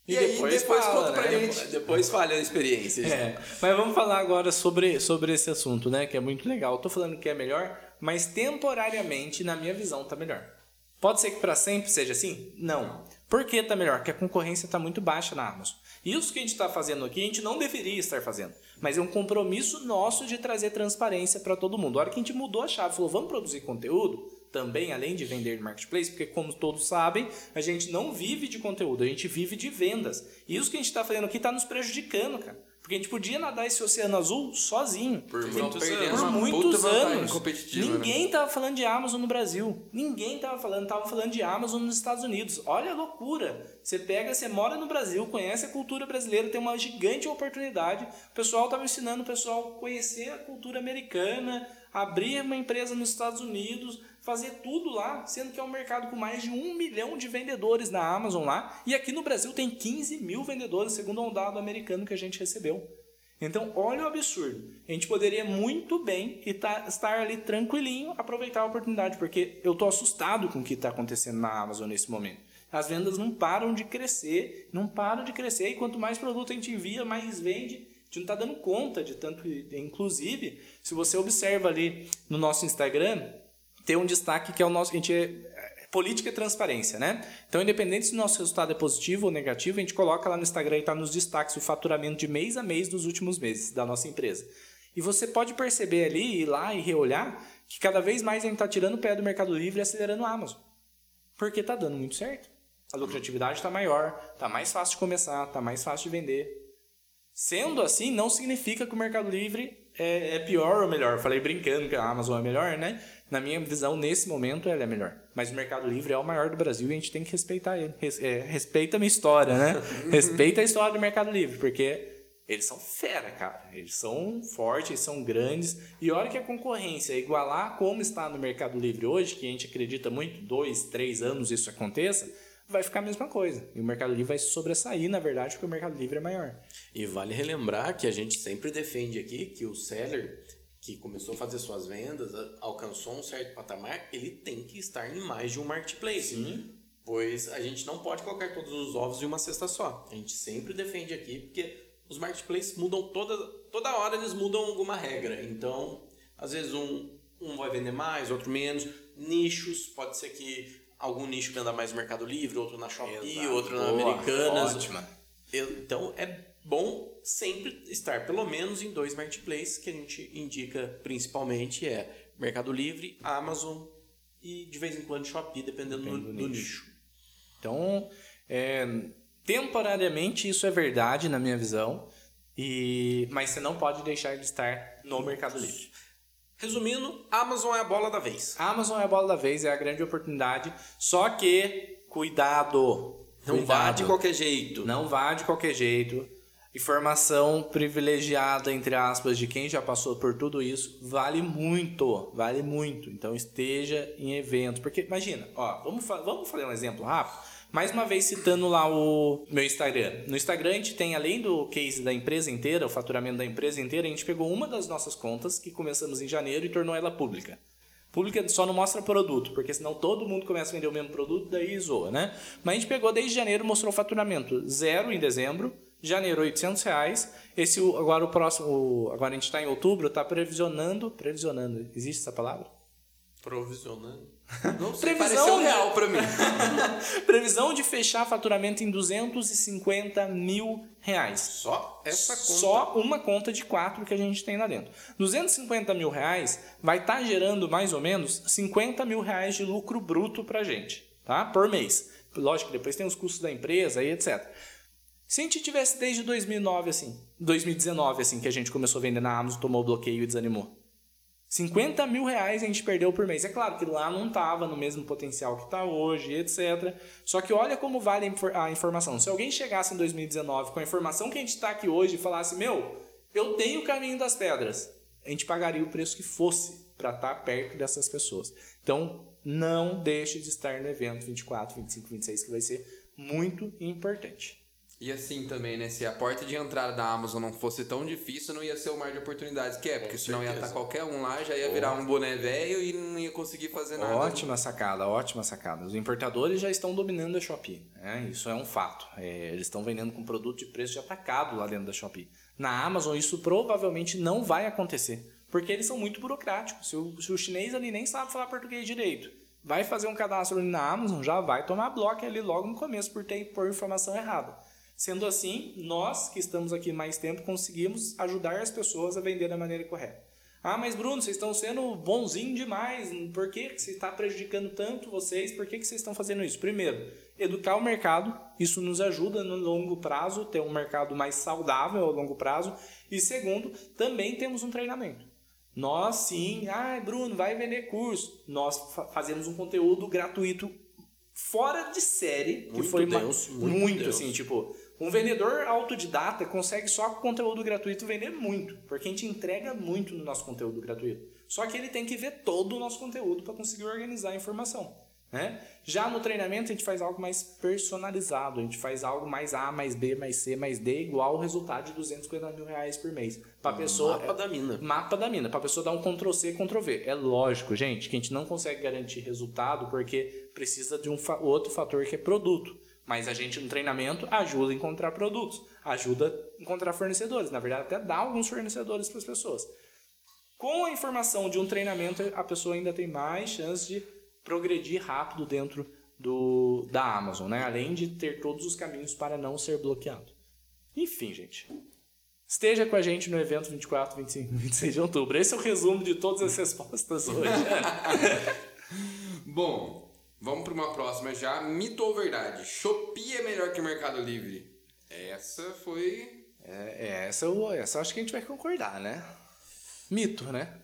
Speaker 2: E, e depois, aí depois fala, conta pra né? gente.
Speaker 3: Depois falha a experiência.
Speaker 1: É, mas vamos falar agora sobre, sobre esse assunto, né? Que é muito legal. Eu tô falando que é melhor, mas temporariamente, na minha visão, tá melhor. Pode ser que para sempre seja assim? Não. Por que tá melhor? Porque a concorrência está muito baixa na Amazon. Isso que a gente está fazendo aqui, a gente não deveria estar fazendo. Mas é um compromisso nosso de trazer transparência para todo mundo. A hora que a gente mudou a chave, falou, vamos produzir conteúdo, também, além de vender no marketplace, porque como todos sabem, a gente não vive de conteúdo, a gente vive de vendas. E isso que a gente está fazendo aqui está nos prejudicando, cara. Porque a gente podia nadar esse oceano azul sozinho.
Speaker 2: Por muitos anos.
Speaker 1: Por muitos anos.
Speaker 2: Né?
Speaker 1: Ninguém estava falando de Amazon no Brasil. Ninguém estava falando. Estavam falando de Amazon nos Estados Unidos. Olha a loucura. Você pega, você mora no Brasil, conhece a cultura brasileira, tem uma gigante oportunidade. O pessoal estava ensinando o pessoal a conhecer a cultura americana, abrir uma empresa nos Estados Unidos, fazer tudo lá, sendo que é um mercado com mais de um milhão de vendedores na Amazon lá, e aqui no Brasil tem 15 mil vendedores, segundo um dado americano que a gente recebeu. Então, olha o absurdo. A gente poderia muito bem estar ali tranquilinho, aproveitar a oportunidade, porque eu estou assustado com o que está acontecendo na Amazon nesse momento. As vendas não param de crescer, não param de crescer, e quanto mais produto a gente envia, mais vende. A gente não está dando conta de tanto. Inclusive, se você observa ali no nosso Instagram, tem um destaque que é o nosso. A gente é, política e transparência, né? Então, independente se o nosso resultado é positivo ou negativo, a gente coloca lá no Instagram e está nos destaques o faturamento de mês a mês dos últimos meses da nossa empresa. E você pode perceber ali, ir lá e reolhar, que cada vez mais a gente está tirando o pé do Mercado Livre e acelerando a Amazon. Porque está dando muito certo. A lucratividade está maior, está mais fácil de começar, está mais fácil de vender. Sendo assim, não significa que o Mercado Livre é, é pior ou melhor. Eu falei brincando que a Amazon é melhor, né? Na minha visão, nesse momento, ela é melhor. Mas o Mercado Livre é o maior do Brasil e a gente tem que respeitar ele. Res, é, respeita a minha história, né? <laughs> respeita a história do Mercado Livre, porque eles são fera, cara. Eles são fortes, eles são grandes. E olha que a concorrência igualar como está no Mercado Livre hoje, que a gente acredita muito, dois, três anos isso aconteça, vai ficar a mesma coisa. E o Mercado Livre vai sobressair, na verdade, porque o Mercado Livre é maior.
Speaker 3: E vale relembrar que a gente sempre defende aqui que o seller que começou a fazer suas vendas, alcançou um certo patamar, ele tem que estar em mais de um marketplace. Sim. Pois a gente não pode colocar todos os ovos em uma cesta só. A gente sempre defende aqui, porque os marketplaces mudam toda, toda hora, eles mudam alguma regra. Então, às vezes um, um vai vender mais, outro menos. Nichos, pode ser que algum nicho venda mais no Mercado Livre, outro na Shopee, Exato. outro na Boa, Americanas. Ótima. Então, é bom sempre estar pelo menos em dois marketplaces que a gente indica principalmente é Mercado Livre, Amazon e de vez em quando Shopee, dependendo do, do, nicho. nicho.
Speaker 1: Então, é, temporariamente isso é verdade na minha visão, e mas você não pode deixar de estar no Mercado Livre.
Speaker 3: Resumindo, Amazon é a bola da vez.
Speaker 1: Amazon é a bola da vez, é a grande oportunidade, só que cuidado.
Speaker 3: Não cuidado. vá de qualquer jeito.
Speaker 1: Não vá de qualquer jeito informação privilegiada, entre aspas, de quem já passou por tudo isso, vale muito, vale muito. Então esteja em eventos. Porque imagina, ó, vamos, vamos fazer um exemplo rápido. Mais uma vez citando lá o meu Instagram. No Instagram a gente tem, além do case da empresa inteira, o faturamento da empresa inteira, a gente pegou uma das nossas contas, que começamos em janeiro, e tornou ela pública. Pública só não mostra produto, porque senão todo mundo começa a vender o mesmo produto, daí zoa, né? Mas a gente pegou desde janeiro, mostrou o faturamento zero em dezembro, janeiro 800 reais. Esse agora o próximo, agora a gente está em outubro, está previsionando, previsionando, existe essa palavra?
Speaker 3: Provisionando. <laughs>
Speaker 2: Não sei, Previsão real para mim. <laughs>
Speaker 1: Previsão de fechar faturamento em 250 mil reais.
Speaker 3: Só essa conta?
Speaker 1: Só uma conta de quatro que a gente tem lá dentro. 250 mil reais vai estar tá gerando mais ou menos 50 mil reais de lucro bruto para gente, tá? Por mês. Lógico que depois tem os custos da empresa e etc. Se a gente tivesse desde 2009 assim, 2019 assim, que a gente começou a vender na Amazon, tomou o bloqueio e desanimou. 50 mil reais a gente perdeu por mês. É claro que lá não estava no mesmo potencial que está hoje, etc. Só que olha como vale a informação. Se alguém chegasse em 2019 com a informação que a gente está aqui hoje e falasse, meu, eu tenho o caminho das pedras, a gente pagaria o preço que fosse para estar tá perto dessas pessoas. Então, não deixe de estar no evento 24, 25, 26, que vai ser muito importante.
Speaker 2: E assim também, né? Se a porta de entrada da Amazon não fosse tão difícil, não ia ser o mar de oportunidades que é. Porque senão ia estar qualquer um lá, já ia virar um boné velho e não ia conseguir fazer nada.
Speaker 1: Ótima sacada, ótima sacada. Os importadores já estão dominando a Shopee. Né? Isso é um fato. É, eles estão vendendo com produto de preço de atacado lá dentro da Shopee. Na Amazon, isso provavelmente não vai acontecer. Porque eles são muito burocráticos. Se o, se o chinês ali nem sabe falar português direito, vai fazer um cadastro ali na Amazon, já vai tomar bloco ali logo no começo por ter por informação errada. Sendo assim, nós que estamos aqui mais tempo conseguimos ajudar as pessoas a vender da maneira correta. Ah, mas Bruno, vocês estão sendo bonzinho demais. Por que você está prejudicando tanto vocês? Por que, que vocês estão fazendo isso? Primeiro, educar o mercado. Isso nos ajuda no longo prazo, ter um mercado mais saudável ao longo prazo. E segundo, também temos um treinamento. Nós sim, ah, Bruno, vai vender curso. Nós fazemos um conteúdo gratuito fora de série,
Speaker 3: muito
Speaker 1: que foi
Speaker 3: Deus,
Speaker 1: muito, muito Deus. assim, tipo, um vendedor autodidata consegue só com conteúdo gratuito vender muito, porque a gente entrega muito no nosso conteúdo gratuito. Só que ele tem que ver todo o nosso conteúdo para conseguir organizar a informação. Né? Já no treinamento a gente faz algo mais personalizado, a gente faz algo mais A, mais B, mais C, mais D, igual o resultado de 250 mil reais por mês. Para pessoa
Speaker 3: Mapa da mina.
Speaker 1: Mapa da mina, para pessoa dar um Ctrl C, Ctrl V. É lógico, gente, que a gente não consegue garantir resultado porque precisa de um fa outro fator que é produto. Mas a gente no treinamento ajuda a encontrar produtos, ajuda a encontrar fornecedores, na verdade até dá alguns fornecedores para as pessoas. Com a informação de um treinamento, a pessoa ainda tem mais chance de progredir rápido dentro do, da Amazon, né? Além de ter todos os caminhos para não ser bloqueado. Enfim, gente. Esteja com a gente no evento 24, 25, 26 de outubro. Esse é o resumo de todas as <laughs> respostas hoje. <laughs>
Speaker 2: Bom, vamos para uma próxima já. Mito ou verdade? Shopee é melhor que Mercado Livre? Essa foi.
Speaker 1: É, essa, eu, essa eu acho que a gente vai concordar, né? Mito, né?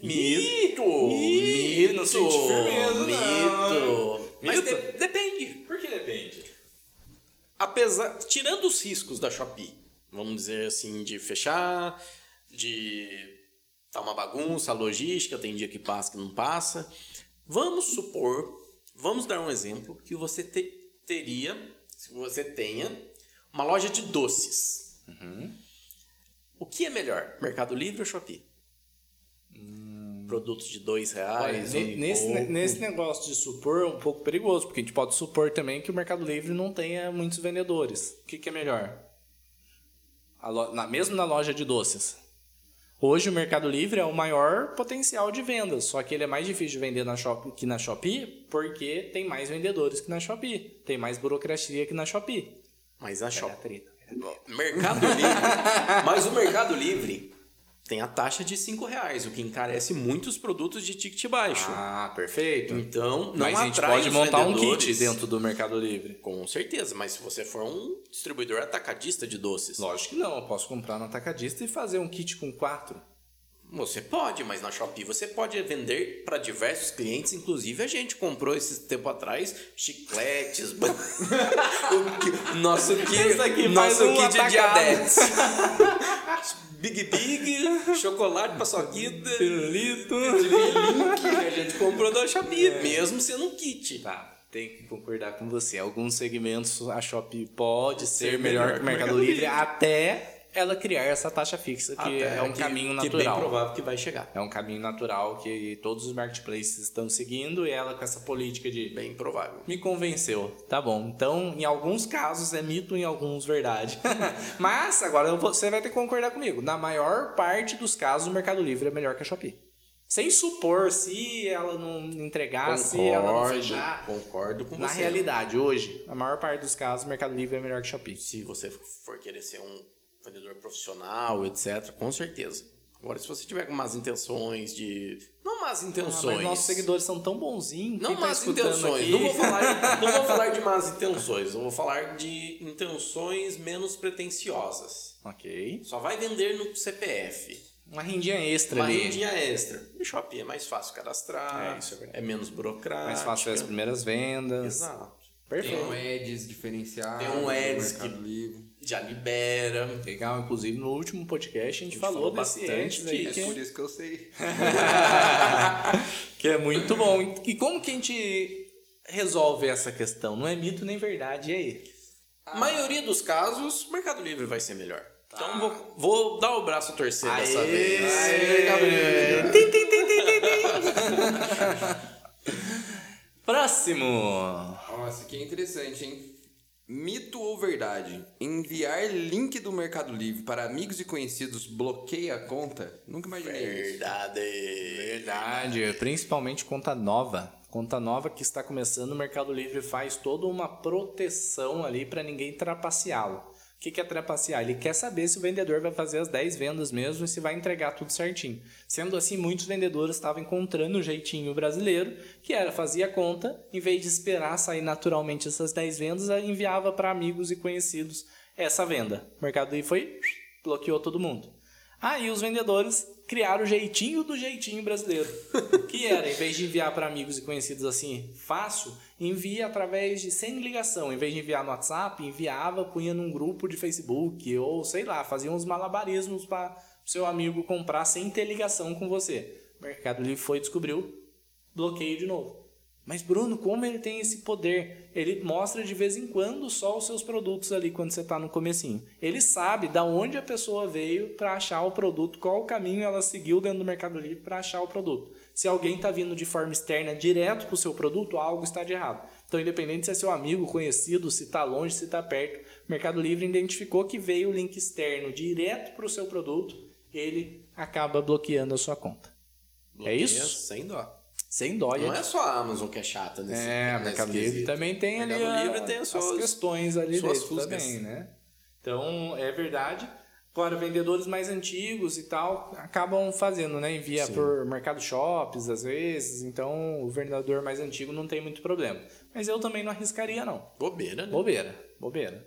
Speaker 3: Mito!
Speaker 1: Mito!
Speaker 3: Não sente firmeza,
Speaker 1: não.
Speaker 3: Mito! Mas de- depende.
Speaker 1: Por que depende?
Speaker 3: Apesar, tirando os riscos da Shopee, vamos dizer assim, de fechar, de tá uma bagunça, a logística, tem dia que passa, que não passa. Vamos supor, vamos dar um exemplo, que você te- teria, se você tenha, uma loja de doces. O que é melhor, Mercado Livre ou Shopee? Produtos de dois
Speaker 1: Olha,
Speaker 3: reais, um
Speaker 1: ne-
Speaker 3: e
Speaker 1: nesse, nesse negócio de supor é um pouco perigoso, porque a gente pode supor também que o Mercado Livre não tenha muitos vendedores. O que, que é melhor? Lo- na- mesmo na loja de doces. Hoje o Mercado Livre é o maior potencial de vendas, só que ele é mais difícil de vender na Shopee, que na Shopee porque tem mais vendedores que na Shopee. Tem mais burocracia que na Shopee.
Speaker 3: Mas a
Speaker 1: É
Speaker 3: Shopee. Mercado Livre. <laughs> Mas o Mercado Livre tem a taxa de 5 reais, o que encarece muitos produtos de ticket baixo.
Speaker 1: Ah, perfeito.
Speaker 3: Então, não
Speaker 1: Mas a gente
Speaker 3: atrai
Speaker 1: pode montar um kit dentro do Mercado Livre.
Speaker 3: Com certeza, mas se você for um distribuidor atacadista de doces,
Speaker 1: Lógico que não, eu posso comprar no atacadista e fazer um kit com quatro.
Speaker 3: Você pode, mas na Shopee você pode vender para diversos clientes, inclusive a gente comprou esse tempo atrás chicletes, <laughs> o nosso kit, nosso
Speaker 1: um
Speaker 3: kit de diabetes. <laughs> Big Big, chocolate paçoquita,
Speaker 1: Pirulito.
Speaker 3: que a gente comprou da Shopee, mesmo sendo um kit.
Speaker 1: Tá, tem que concordar com você. Alguns segmentos a Shopee pode ser,
Speaker 3: Ser
Speaker 1: melhor,
Speaker 3: melhor
Speaker 1: que o
Speaker 3: que o
Speaker 1: Mercado,
Speaker 3: Mercado
Speaker 1: Livre,
Speaker 3: Livre.
Speaker 1: até ela criar essa taxa fixa, que
Speaker 3: Até
Speaker 1: é um
Speaker 3: que-
Speaker 1: caminho
Speaker 3: Que é bem
Speaker 1: natural.
Speaker 3: provável que vai chegar.
Speaker 1: É um caminho natural que todos os marketplaces estão seguindo e ela com essa política de
Speaker 3: Bem provável.
Speaker 1: me convenceu. Tá bom. Então, em alguns casos é mito, em alguns verdade. <laughs> Mas agora você vai ter que concordar comigo. Na maior parte dos casos, o Mercado Livre é melhor que a Shopee. Sem supor se ela não entregar, se ela não
Speaker 3: Concordo,
Speaker 1: fechar.
Speaker 3: concordo com
Speaker 1: Na
Speaker 3: você.
Speaker 1: realidade, hoje, a maior parte dos casos, o Mercado Livre é melhor que a Shopee.
Speaker 3: se você for querer ser um vendedor profissional, etc., com certeza. Agora, se você tiver com más intenções de. Não más
Speaker 1: Ah,
Speaker 3: intenções.
Speaker 1: mas nossos seguidores são tão bonzinhos.
Speaker 3: Não
Speaker 1: tá
Speaker 3: más
Speaker 1: escutando
Speaker 3: intenções. Não, vou falar, <laughs> não vou falar de más intenções. Eu vou falar de intenções menos pretensiosas.
Speaker 1: ok.
Speaker 3: Só vai vender no CPF.
Speaker 1: Uma rendinha extra
Speaker 3: Uma
Speaker 1: ali.
Speaker 3: rendinha extra. No Shopee é mais fácil cadastrar.
Speaker 1: É, isso é verdade.
Speaker 3: menos burocrático.
Speaker 1: Mais fácil ver as primeiras vendas.
Speaker 3: Exato.
Speaker 2: Tem
Speaker 1: Perfeito.
Speaker 2: um Ads diferenciado.
Speaker 3: Tem um
Speaker 2: Mercado
Speaker 3: que-
Speaker 2: Livre.
Speaker 3: Já libera.
Speaker 1: Legal, inclusive no último podcast a gente,
Speaker 3: gente
Speaker 1: falou,
Speaker 3: falou
Speaker 1: desse
Speaker 3: bastante
Speaker 1: ads aí
Speaker 3: disso.
Speaker 1: que
Speaker 2: É por isso que eu sei. <laughs>
Speaker 1: Que é muito bom. E como que a gente resolve essa questão? Não é mito nem verdade, e aí?
Speaker 3: A maioria dos casos, o Mercado Livre vai ser melhor. Então vou, vou dar o braço a torcer dessa vez. Mercado Livre.
Speaker 1: Tim, tim, tim, tim, tim. <laughs> Próximo.
Speaker 2: Aqui é interessante, hein? Mito ou verdade? Enviar link do Mercado Livre para amigos e conhecidos bloqueia a conta? Nunca imaginei isso.
Speaker 3: Verdade.
Speaker 1: Verdade, principalmente conta nova. Conta nova que está começando, o Mercado Livre faz toda uma proteção ali para ninguém trapaceá-lo. O que que é trapacear? Ele quer saber se o vendedor vai fazer as 10 vendas mesmo e se vai entregar tudo certinho. Sendo assim, muitos vendedores estavam encontrando o jeitinho brasileiro, que era fazia conta, em vez de esperar sair naturalmente essas 10 vendas, enviava para amigos e conhecidos essa venda. O Mercado Livre foi, bloqueou todo mundo. Aí os vendedores criaram o jeitinho do jeitinho brasileiro. <laughs> que era, em vez de enviar para amigos e conhecidos assim, fácil, envia através de sem ligação. Em vez de enviar no WhatsApp, enviava, punha num grupo de Facebook, ou sei lá, fazia uns malabarismos para seu amigo comprar sem ter ligação com você. O Mercado Livre foi e descobriu, bloqueio de novo. Mas Bruno, como ele tem esse poder? Ele mostra de vez em quando só os seus produtos ali quando você está no comecinho. Ele sabe da onde a pessoa veio para achar o produto, qual o caminho ela seguiu dentro do Mercado Livre para achar o produto. Se alguém está vindo de forma externa direto para o seu produto, algo está de errado. Então, independente se é seu amigo, conhecido, se está longe, se está perto, o Mercado Livre identificou que veio o link externo direto para o seu produto, ele acaba bloqueando a sua conta. É isso?
Speaker 3: Sem dó.
Speaker 1: Sem dó.
Speaker 3: Não é só a Amazon que é chata nesse
Speaker 1: É,
Speaker 3: nesse
Speaker 1: Mercado Livre
Speaker 3: quesito.
Speaker 1: também tem ali a-
Speaker 3: Livre tem as suas-
Speaker 1: questões ali
Speaker 3: suas
Speaker 1: dentro também, né? Então, é verdade. Agora, vendedores mais antigos e tal acabam fazendo, né? Envia por mercado shops, às vezes. Então, o vendedor mais antigo não tem muito problema. Mas eu também não arriscaria, não.
Speaker 3: Bobeira, né?
Speaker 1: Bobeira, bobeira.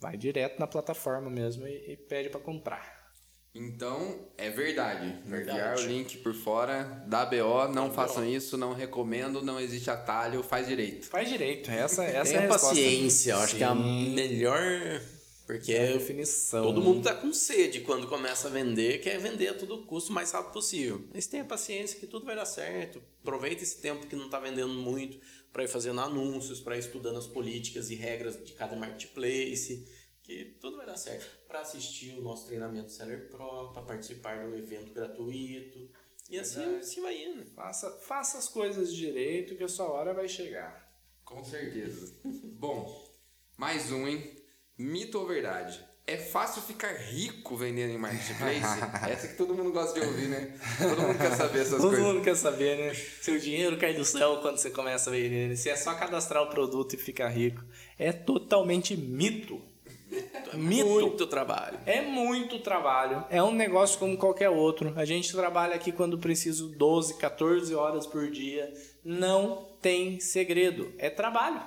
Speaker 1: Vai direto na plataforma mesmo e, e pede pra comprar.
Speaker 2: Então, é verdade.
Speaker 3: Verdade.
Speaker 2: Enviar o link por fora da BO, não façam isso, não recomendo, não existe atalho, faz direito.
Speaker 1: Faz direito. Essa, essa
Speaker 3: Tenha
Speaker 1: é a resposta.
Speaker 3: paciência, eu acho que é a
Speaker 1: Sim.
Speaker 3: melhor. Porque
Speaker 1: É a definição.
Speaker 3: todo mundo tá com sede quando começa a vender, quer vender a todo custo o mais rápido possível. Mas tenha paciência que tudo vai dar certo. Aproveita esse tempo que não tá vendendo muito para ir fazendo anúncios, para ir estudando as políticas e regras de cada marketplace, que tudo vai dar certo. Para assistir o nosso treinamento Seller Pro, para participar de um evento gratuito. E assim, assim vai indo.
Speaker 1: Faça, faça as coisas direito que a sua hora vai chegar.
Speaker 2: Com certeza. Bom, mais um, hein? Mito ou verdade? É fácil ficar rico vendendo em marketplace? <laughs> Essa que todo mundo gosta de ouvir, né? Todo mundo quer saber essas
Speaker 1: Todo
Speaker 2: coisas.
Speaker 1: mundo quer saber, né? Se o dinheiro cai do céu quando você começa a vender. Se é só cadastrar o produto e ficar rico. É totalmente mito. Mito.
Speaker 3: Muito trabalho.
Speaker 1: É muito trabalho. É um negócio como qualquer outro. A gente trabalha aqui quando preciso 12, 14 horas por dia. Não tem segredo. É trabalho.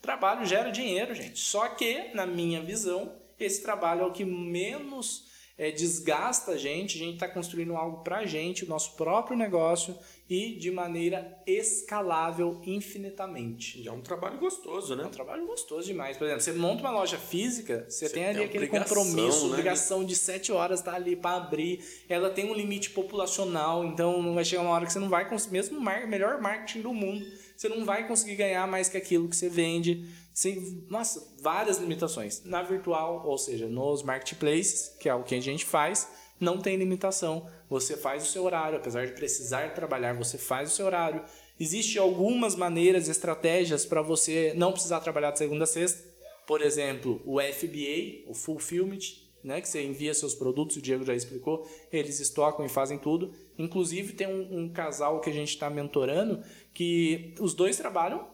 Speaker 1: Trabalho gera dinheiro, gente. Só que, na minha visão, esse trabalho é o que menos é, desgasta a gente. A gente está construindo algo pra gente, o nosso próprio negócio e de maneira escalável infinitamente.
Speaker 3: E é um trabalho gostoso,
Speaker 1: É
Speaker 3: né?
Speaker 1: um trabalho gostoso demais. Por exemplo, você monta uma loja física, você,
Speaker 3: Você
Speaker 1: tem ali
Speaker 3: tem
Speaker 1: aquele compromisso,
Speaker 3: né?
Speaker 1: obrigação de 7 horas estar ali para abrir. Ela tem um limite populacional, então não vai chegar uma hora que você não vai conseguir, mesmo o melhor marketing do mundo, você não vai conseguir ganhar mais que aquilo que você vende. Sem, nossa, várias limitações. Na virtual, ou seja, nos marketplaces, que é o que a gente faz, não tem limitação. Você faz o seu horário, apesar de precisar trabalhar, você faz o seu horário. Existem algumas maneiras, estratégias para você não precisar trabalhar de segunda a sexta. Por exemplo, o FBA, o Fulfillment, né, que você envia seus produtos, o Diego já explicou, eles estocam e fazem tudo. Inclusive, tem um, um casal que a gente está mentorando que os dois trabalham,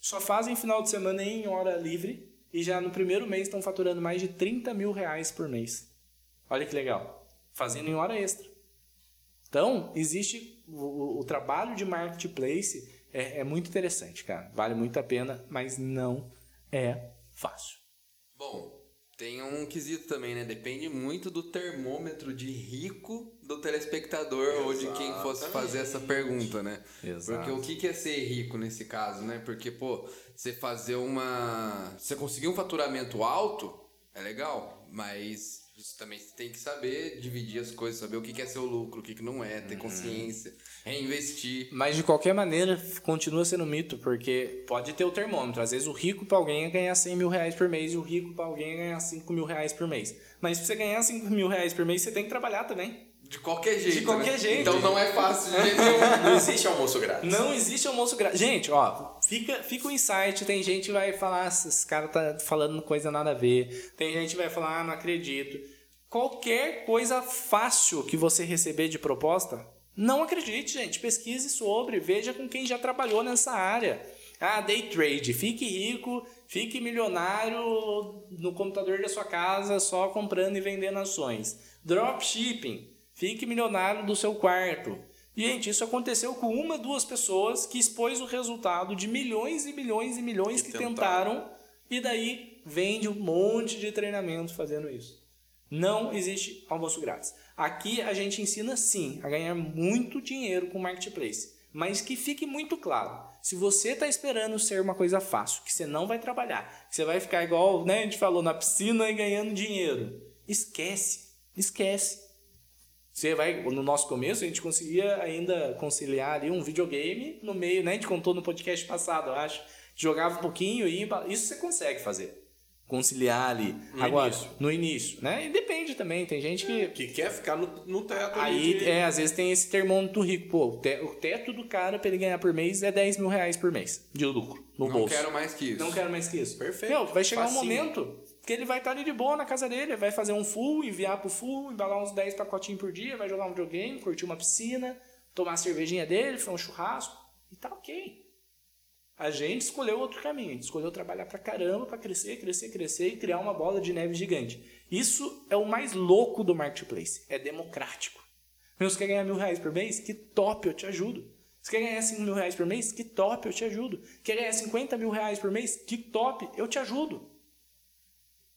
Speaker 1: só fazem final de semana em hora livre e já no primeiro mês estão faturando mais de 30 mil reais por mês. Olha que legal. Fazendo em hora extra. Então, existe o, o- trabalho de marketplace é, é muito interessante, cara. Vale muito a pena, mas não é fácil.
Speaker 2: Bom, tem um quesito também, né? Depende muito do termômetro de rico do telespectador ou de quem fosse fazer essa pergunta, né?
Speaker 1: Exato.
Speaker 2: Porque o que que é ser rico nesse caso, né? Porque, pô, você fazer uma. Você conseguir um faturamento alto é legal, mas você também tem que saber dividir as coisas, saber o que é seu lucro, o que que não é, ter consciência, reinvestir.
Speaker 1: Mas de qualquer maneira, continua sendo mito, porque pode ter o termômetro. Às vezes o rico para alguém é ganhar 100 mil reais por mês e o rico para alguém é ganhar 5 mil reais por mês. Mas para você ganhar 5 mil reais por mês, você tem que trabalhar também.
Speaker 2: De qualquer jeito.
Speaker 1: qualquer
Speaker 2: né?
Speaker 1: jeito.
Speaker 2: Então não é fácil de jeito nenhum.
Speaker 3: Não existe almoço grátis.
Speaker 1: Não existe almoço grátis. Gente, ó, fica, fica o insight. Tem gente que vai falar, "Ah, esse cara tá falando coisa nada a ver. Tem gente que vai falar, ah, não acredito. Qualquer coisa fácil que você receber de proposta, não acredite, gente. Pesquise sobre, veja com quem já trabalhou nessa área. Ah, day trade, fique rico, fique milionário no computador da sua casa só comprando e vendendo ações. Dropshipping, fique milionário do seu quarto. Gente, isso aconteceu com uma, duas pessoas que expôs o resultado de milhões e milhões e milhões que,
Speaker 3: Que
Speaker 1: tentaram.
Speaker 3: tentaram.
Speaker 1: e daí vende um monte de treinamento fazendo isso. Não existe almoço grátis. Aqui a gente ensina sim a ganhar muito dinheiro com marketplace, mas que fique muito claro. Se você está esperando ser uma coisa fácil, que você não vai trabalhar, que você vai ficar igual, né, a gente falou na piscina e ganhando dinheiro, esquece, esquece. Você vai, no nosso começo, a gente conseguia ainda conciliar ali um videogame no meio, né? A gente contou no podcast passado, eu acho. Jogava um pouquinho e ia- isso você consegue fazer. Conciliar ali.
Speaker 3: No
Speaker 1: Agora,
Speaker 3: início.
Speaker 1: no início, né? E depende também, tem gente que.
Speaker 3: Que quer ficar no, no teto
Speaker 1: Aí,
Speaker 3: de-
Speaker 1: é, às vezes tem esse termômetro rico. Pô, o te- o teto do cara pra ele ganhar por mês é 10 mil reais por mês de lucro no
Speaker 2: Não
Speaker 1: bolso.
Speaker 2: quero mais que isso.
Speaker 1: Não quero mais que isso.
Speaker 3: Perfeito.
Speaker 1: Meu, vai chegar um
Speaker 3: Facinho.
Speaker 1: momento que ele vai estar ali de boa na casa dele, vai fazer um full, enviar pro full, embalar uns 10 pacotinhos por dia, vai jogar um videogame, curtir uma piscina, tomar a cervejinha dele, foi um churrasco, e tá ok. A gente escolheu outro caminho, a gente escolheu trabalhar pra caramba, pra crescer, crescer, crescer e criar uma bola de neve gigante. Isso é o mais louco do marketplace, é democrático. Meu, você quer ganhar mil reais por mês? Que top, eu te ajudo. Você quer ganhar 5 mil reais por mês? Que top, eu te ajudo. Quer ganhar 50 mil reais por mês? Que top, eu te ajudo.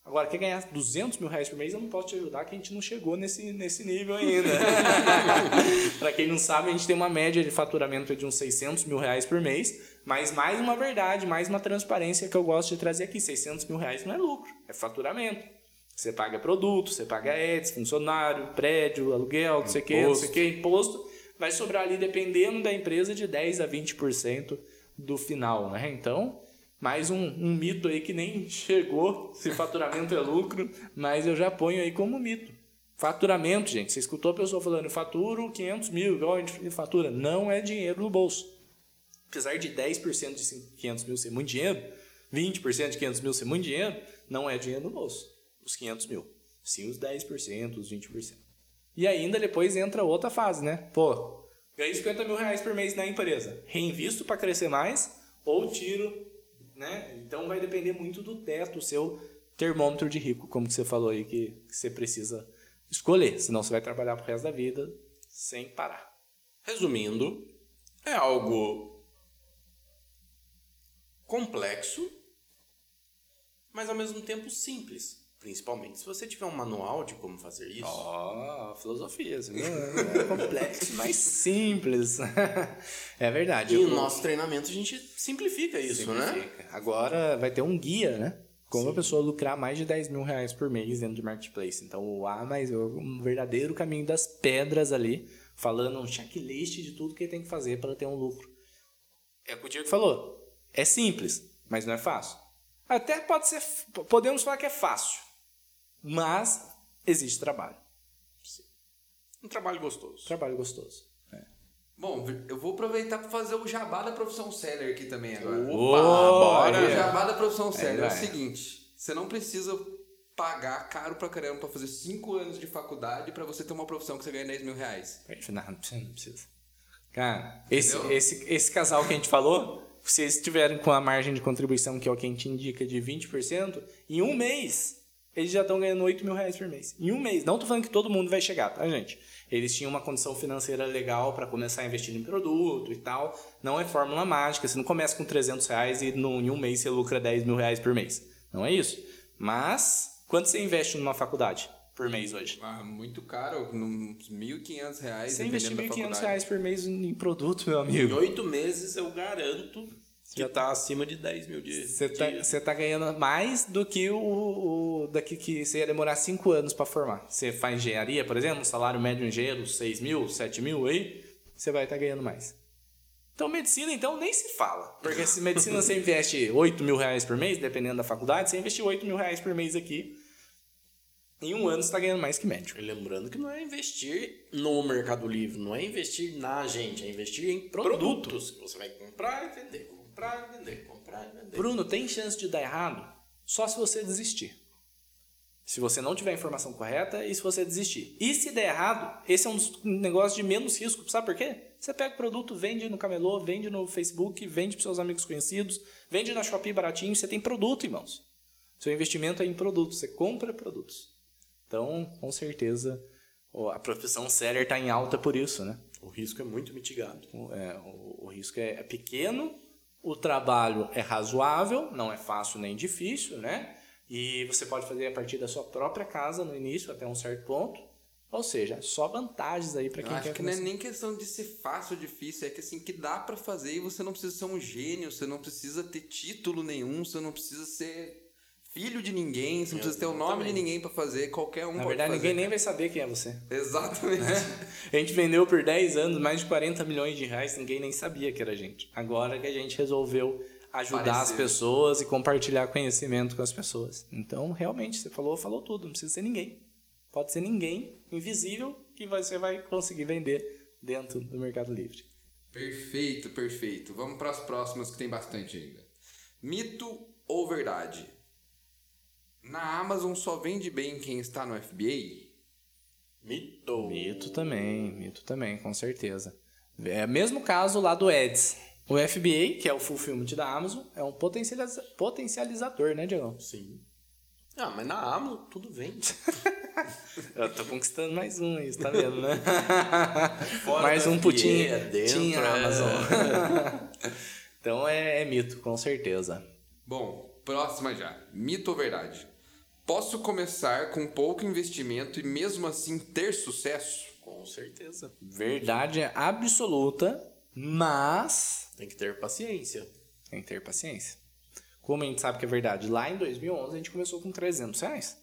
Speaker 1: Agora, quer ganhar 200 mil reais por mês? Eu não posso te ajudar, que a gente não chegou nesse, nesse nível ainda. <laughs> Para quem não sabe, a gente tem uma média de faturamento de uns 600 mil reais por mês. Mas mais uma verdade, mais uma transparência que eu gosto de trazer aqui. 600 mil reais não é lucro, é faturamento. Você paga produto, você paga ads, funcionário, prédio, aluguel, não sei o que, não sei o que, imposto vai sobrar ali, dependendo da empresa, de 10% a 20% do final, né? Então, mais um, um, mito aí que nem chegou se faturamento é lucro, mas eu já ponho aí como mito. Faturamento, gente. Você escutou a pessoa falando, faturo 500 mil, igual a gente fatura. Não é dinheiro no bolso. Apesar de 10% de 500 mil ser muito dinheiro, 20% de 500 mil ser muito dinheiro, não é dinheiro no bolso. Os 500 mil. Sim, os 10%, os 20%. E ainda depois entra outra fase, né? Pô, ganhei 50 mil reais por mês na empresa. Reinvisto para crescer mais ou tiro, né? Então vai depender muito do teto, seu termômetro de rico, como você falou aí, que, que você precisa escolher. Senão você vai trabalhar pro resto da vida sem parar.
Speaker 3: Resumindo, é algo complexo, mas ao mesmo tempo simples. Principalmente se você tiver um manual de como fazer isso.
Speaker 1: Ó, oh, filosofias. <laughs> é complexo, mas simples. <laughs> é verdade.
Speaker 3: E o nosso treinamento a gente simplifica isso, né? simplifica.
Speaker 1: né? Agora vai ter um guia, né? Como Sim. a pessoa lucrar mais de 10 mil reais por mês dentro de marketplace. Então, o A, mas é um verdadeiro caminho das pedras ali, falando um checklist de tudo que ele tem que fazer para ter um lucro. É o que o Diego falou. É simples, mas não é fácil. Até pode ser, podemos falar que é fácil mas existe trabalho.
Speaker 3: Sim. Um trabalho gostoso.
Speaker 1: Trabalho gostoso. É.
Speaker 2: Bom, eu vou aproveitar para fazer o jabá da profissão seller aqui também agora.
Speaker 1: Opa, bora!
Speaker 2: O jabá da profissão seller é, é o seguinte: você não precisa pagar caro pra caramba pra fazer 5 anos de faculdade para você ter uma profissão que você ganha 10 mil reais.
Speaker 1: Não, não precisa. Cara, esse, esse, esse casal que a gente falou, se eles tiverem com a margem de contribuição, que é o que a gente indica, de 20%, em um mês eles já estão ganhando 8 mil reais por mês. Em um mês. Não tô falando que todo mundo vai chegar, tá, gente? Eles tinham uma condição financeira legal para começar a investir em produto e tal. Não é fórmula mágica. Você não começa com 300 reais e no, em um mês você lucra 10 mil reais por mês. Não é isso. Mas, quanto você investe numa faculdade por mês hoje?
Speaker 2: Ah, muito caro. Uns 1.500 reais.
Speaker 1: Você investir 1.500 reais por mês em produto, meu amigo.
Speaker 3: Em oito meses eu garanto já está acima de 10 mil dias.
Speaker 1: Você está tá ganhando mais do que o, o daqui que você ia demorar 5 anos para formar. Você faz engenharia, por exemplo, salário médio engenheiro 6 mil, 7 mil aí, você vai estar tá ganhando mais. Então, medicina, então, nem se fala. Porque se medicina você investe 8 mil reais por mês, dependendo da faculdade, você investiu 8 mil reais por mês aqui. Em um ano você está ganhando mais que médico.
Speaker 3: E lembrando que não é investir no Mercado Livre, não é investir na gente, é investir em produtos, produtos que você vai comprar e vender comprar e vender, comprar e vender.
Speaker 1: Bruno, tem chance de dar errado? Só se você desistir. Se você não tiver a informação correta e se você desistir. E se der errado, esse é um dos negócios de menos risco. Sabe por quê? Você pega o produto, vende no camelô, vende no Facebook, vende para seus amigos conhecidos, vende na Shopee baratinho, você tem produto, irmãos. Seu investimento é em produtos, você compra produtos. Então, com certeza, a profissão seller está em alta por isso, né?
Speaker 3: O risco é muito mitigado.
Speaker 1: É, o, o risco é, é pequeno o trabalho é razoável, não é fácil nem difícil, né? E você pode fazer a partir da sua própria casa no início, até um certo ponto. Ou seja, só vantagens aí para quem
Speaker 2: acho
Speaker 1: quer
Speaker 2: que começar. não é nem questão de ser fácil ou difícil, é que assim, que dá para fazer e você não precisa ser um gênio, você não precisa ter título nenhum, você não precisa ser filho de ninguém, você não precisa ter o nome de ninguém para fazer, qualquer um
Speaker 1: Na verdade,
Speaker 2: fazer.
Speaker 1: ninguém nem vai saber quem é você.
Speaker 2: Exatamente. <laughs>
Speaker 1: a gente vendeu por 10 anos mais de 40 milhões de reais, ninguém nem sabia que era a gente. Agora que a gente resolveu ajudar as pessoas e compartilhar conhecimento com as pessoas. Então, realmente, você falou, falou tudo, não precisa ser ninguém. Pode ser ninguém invisível que você vai conseguir vender dentro do Mercado Livre.
Speaker 2: Perfeito, perfeito. Vamos para as próximas que tem bastante ainda. Mito ou verdade? Na Amazon só vende bem quem está no FBA?
Speaker 3: Mito.
Speaker 1: Mito também, mito também, com certeza. É o mesmo caso lá do Eds. O FBA, que é o Fulfillment da Amazon, é um potencializa potencializador, né, Diego?
Speaker 3: Sim. Ah, mas na Amazon tudo vende. <laughs>
Speaker 1: Eu tô conquistando mais um aí, tá vendo, né? <laughs>
Speaker 3: Fora
Speaker 1: mais um putinho
Speaker 3: é dentro,
Speaker 1: tinha
Speaker 3: é.
Speaker 1: Amazon. <laughs> então é, é mito, com certeza.
Speaker 2: Bom, próxima já. Mito ou verdade? Posso começar com pouco investimento e mesmo assim ter sucesso?
Speaker 3: Com certeza.
Speaker 1: Verdade é absoluta, mas
Speaker 3: Tem que ter paciência.
Speaker 1: tem que ter paciência. Como a gente sabe que é verdade, lá em 2011 a gente começou com 300 reais.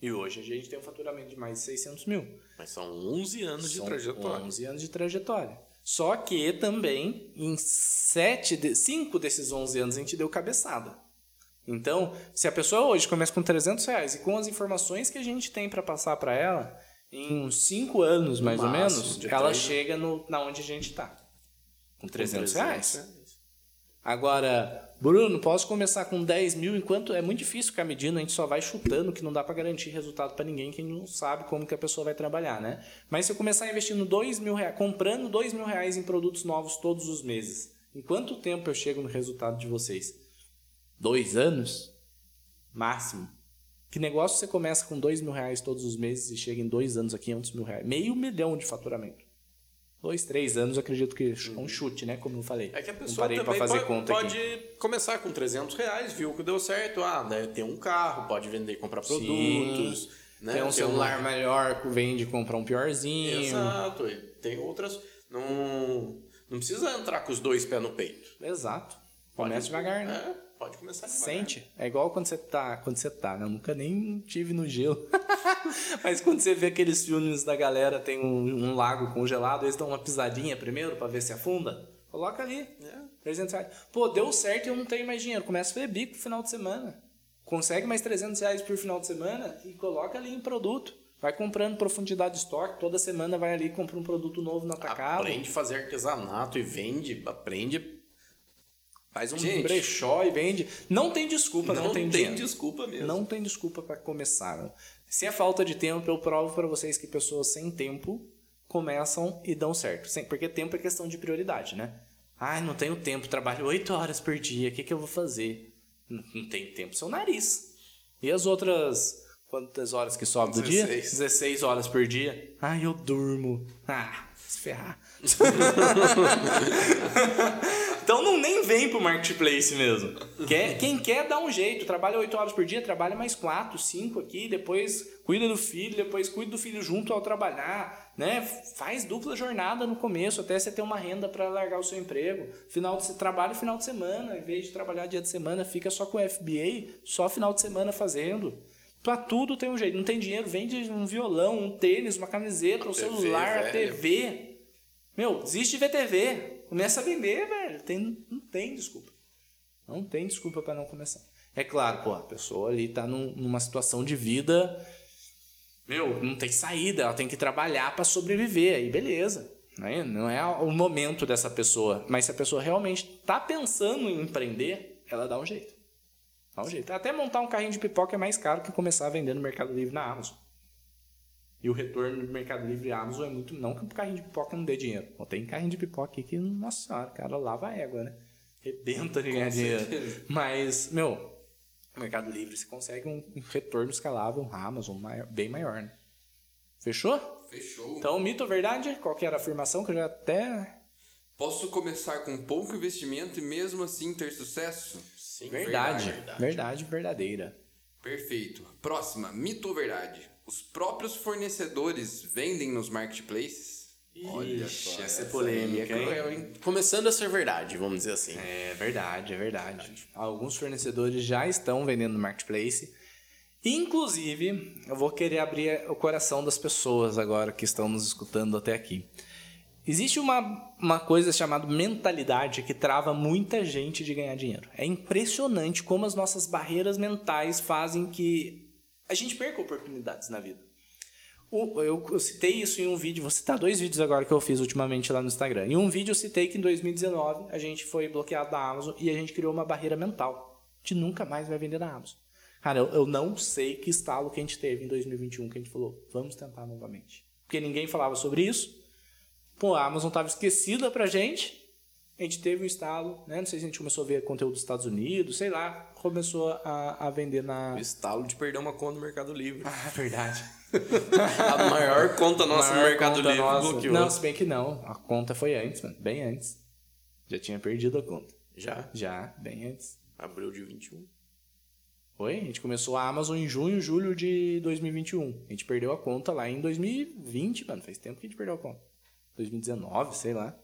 Speaker 1: E hoje a gente tem um faturamento de mais de 600 mil.
Speaker 3: Mas são 11 anos de
Speaker 1: São
Speaker 3: trajetória.
Speaker 1: 11 anos de trajetória. Só que também, em 7 de, 5 desses 11 anos, a gente deu cabeçada. Então, se a pessoa hoje começa com 300 reais e com as informações que a gente tem para passar para ela, em uns 5 anos mais ou
Speaker 3: máximo,
Speaker 1: menos,
Speaker 3: de
Speaker 1: ela
Speaker 3: três, né?
Speaker 1: chega no, na onde a gente está. Com 300,
Speaker 3: 300
Speaker 1: reais. Agora, Bruno, posso começar com 10 mil enquanto é muito difícil ficar medindo, a gente só vai chutando que não dá para garantir resultado para ninguém que não sabe como que a pessoa vai trabalhar, né? Mas se eu começar investindo 2 mil reais, comprando 2 mil reais em produtos novos todos os meses, em quanto tempo eu chego no resultado de vocês? Dois anos? Máximo. Que negócio você começa com 2 mil reais todos os meses e chega em dois anos a 500 mil reais? Meio milhão de faturamento. Dois, três anos, acredito que é um chute, né? Como eu falei.
Speaker 3: É que a pessoa também
Speaker 1: fazer
Speaker 3: pode,
Speaker 1: conta
Speaker 3: pode
Speaker 1: aqui.
Speaker 3: começar com 300 reais, viu que deu certo. Ah, né, tem um carro, pode vender e comprar produtos. Né?
Speaker 1: Tem um
Speaker 3: Tem
Speaker 1: celular
Speaker 3: uma-
Speaker 1: melhor, vende comprar um piorzinho.
Speaker 3: Exato. e Tem outras... Não, não precisa entrar com os dois pés no peito.
Speaker 1: Exato. Começa devagar, né?
Speaker 3: É, pode começar devagar.
Speaker 1: Sente. É igual quando você tá. Quando você tá, né? Eu nunca nem tive no gelo. <laughs> Mas quando você vê aqueles filmes da galera, tem um, um lago congelado, eles dão uma pisadinha primeiro pra ver se afunda. Coloca ali.
Speaker 3: É.
Speaker 1: 300 reais. Pô, deu certo e eu não tenho mais dinheiro. Começa a ver bico no final de semana. Consegue mais 300 reais por final de semana e coloca ali em produto. Vai comprando profundidade de estoque. Toda semana vai ali e compra um produto novo na atacado.
Speaker 3: Aprende a fazer artesanato e vende. Aprende...
Speaker 1: Faz um
Speaker 3: Gente.
Speaker 1: brechó e vende. Não tem desculpa, não, tem, dinheiro.
Speaker 3: desculpa mesmo.
Speaker 1: Não tem desculpa para começar. Se é falta de tempo, eu provo para vocês que pessoas sem tempo começam e dão certo. Porque tempo é questão de prioridade, né? Ai, não tenho tempo, trabalho 8 horas por dia, o que, que eu vou fazer? Não, não tem tempo, seu nariz. E as outras quantas horas que sobra do dia?
Speaker 3: 16.
Speaker 1: 16 horas por dia. Ai, eu durmo. Ah, se ferrar. <laughs> Então não nem vem pro marketplace mesmo. Quer, <laughs> quem quer dá um jeito, trabalha 8 horas por dia, trabalha mais 4, 5 aqui, depois cuida do filho, depois cuida do filho junto ao trabalhar, né? Faz dupla jornada no começo, até você ter uma renda para largar o seu emprego. Final de, trabalha final de semana, em vez de trabalhar dia de semana, fica só com o FBA, só final de semana fazendo. Pra tudo tem um jeito. Não tem dinheiro, vende um violão, um tênis, uma camiseta, um
Speaker 3: TV,
Speaker 1: celular, a. TV. Meu, desiste de ver TV. Começa a vender, velho. Tem, não tem desculpa. Não tem desculpa pra não começar. É claro, pô, a pessoa ali tá num- numa situação de vida. Meu, não tem saída, ela tem que trabalhar pra sobreviver. Aí beleza. Né? Não é o momento dessa pessoa. Mas se a pessoa realmente tá pensando em empreender, ela dá um jeito. Dá um jeito. Até montar um carrinho de pipoca é mais caro que começar a vender no Mercado Livre na Amazon. E o retorno do Mercado Livre e Amazon é muito. Não que o carrinho de pipoca não dê dinheiro. Não tem carrinho de pipoca aqui que, nossa senhora, o cara lava a égua, né? Rebenta de ganhar dinheiro. Mas, meu, Mercado Livre você consegue um, um retorno escalável, um Amazon maior- bem maior, né? Fechou?
Speaker 2: Fechou.
Speaker 1: Então, mito ou verdade? Qual que era a afirmação que eu já até.
Speaker 2: Posso começar com pouco investimento e mesmo assim ter sucesso?
Speaker 3: Sim,
Speaker 1: Verdade.
Speaker 3: verdade.
Speaker 1: Verdade, verdadeira.
Speaker 2: Perfeito. Próxima, mito ou verdade? Os próprios fornecedores vendem nos marketplaces?
Speaker 1: Ixi, essa é polêmica,
Speaker 3: é
Speaker 1: hein?
Speaker 3: cruel, hein? Começando a ser verdade, vamos dizer assim.
Speaker 1: É verdade, é verdade. Alguns fornecedores já estão vendendo no marketplace. Inclusive, eu vou querer abrir o coração das pessoas agora que estão nos escutando até aqui. Existe uma, uma coisa chamada mentalidade que trava muita gente de ganhar dinheiro. É impressionante como as nossas barreiras mentais fazem que a gente perca oportunidades na vida. O- eu, eu citei isso em um vídeo, vou citar dois vídeos agora que eu fiz ultimamente lá no Instagram. Em um vídeo eu citei que em 2019 a gente foi bloqueado da Amazon e a gente criou uma barreira mental. Gente nunca mais vai vender na Amazon. Cara, eu, eu não sei que estalo que a gente teve em 2021 que a gente falou, vamos tentar novamente. Porque ninguém falava sobre isso. Pô, a Amazon tava esquecida pra gente. A gente teve um estalo, né? Não sei se a gente começou a ver conteúdo dos Estados Unidos, sei lá. Começou a, a vender na.
Speaker 3: O estalo de perder uma conta no Mercado Livre. <laughs>
Speaker 1: Ah, verdade. <laughs>
Speaker 3: a maior conta nossa
Speaker 1: Maior
Speaker 3: no Mercado Livre
Speaker 1: nossa.
Speaker 3: bloqueou.
Speaker 1: Não, se bem que não. A conta foi antes, mano. Bem antes. Já tinha perdido a conta.
Speaker 3: Já?
Speaker 1: Já, bem antes.
Speaker 3: Abril de 21.
Speaker 1: Foi? A gente começou a Amazon em junho, julho de 2021. A gente perdeu a conta lá em 2020, mano. Faz tempo que a gente perdeu a conta. 2019, sei lá.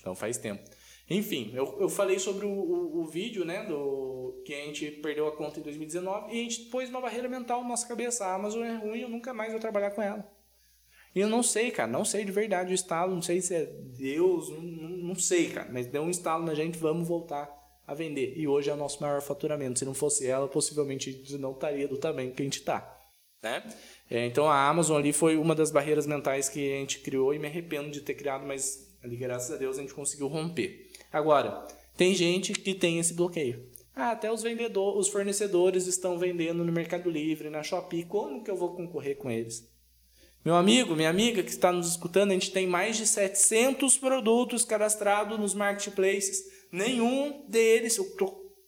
Speaker 1: Então faz tempo. Enfim, eu, eu falei sobre o, o, o vídeo, né? Do que a gente perdeu a conta em 2019 e a gente pôs uma barreira mental na nossa cabeça. A Amazon é ruim, eu nunca mais vou trabalhar com ela. E eu não sei, cara, não sei de verdade o estalo, não sei se é Deus, não, não, sei, cara, mas deu um estalo na gente, vamos voltar a vender. E hoje é o nosso maior faturamento. Se não fosse ela, possivelmente a gente não estaria do tamanho que a gente está. Né? É, então a Amazon ali foi uma das barreiras mentais que a gente criou e me arrependo de ter criado, mas ali, graças a Deus, a gente conseguiu romper. Agora, tem gente que tem esse bloqueio. Ah, até os vendedores, os fornecedores estão vendendo no Mercado Livre, na Shopee, como que eu vou concorrer com eles? Meu amigo, minha amiga que está nos escutando, a gente tem mais de 700 produtos cadastrados nos marketplaces. Nenhum deles, eu tô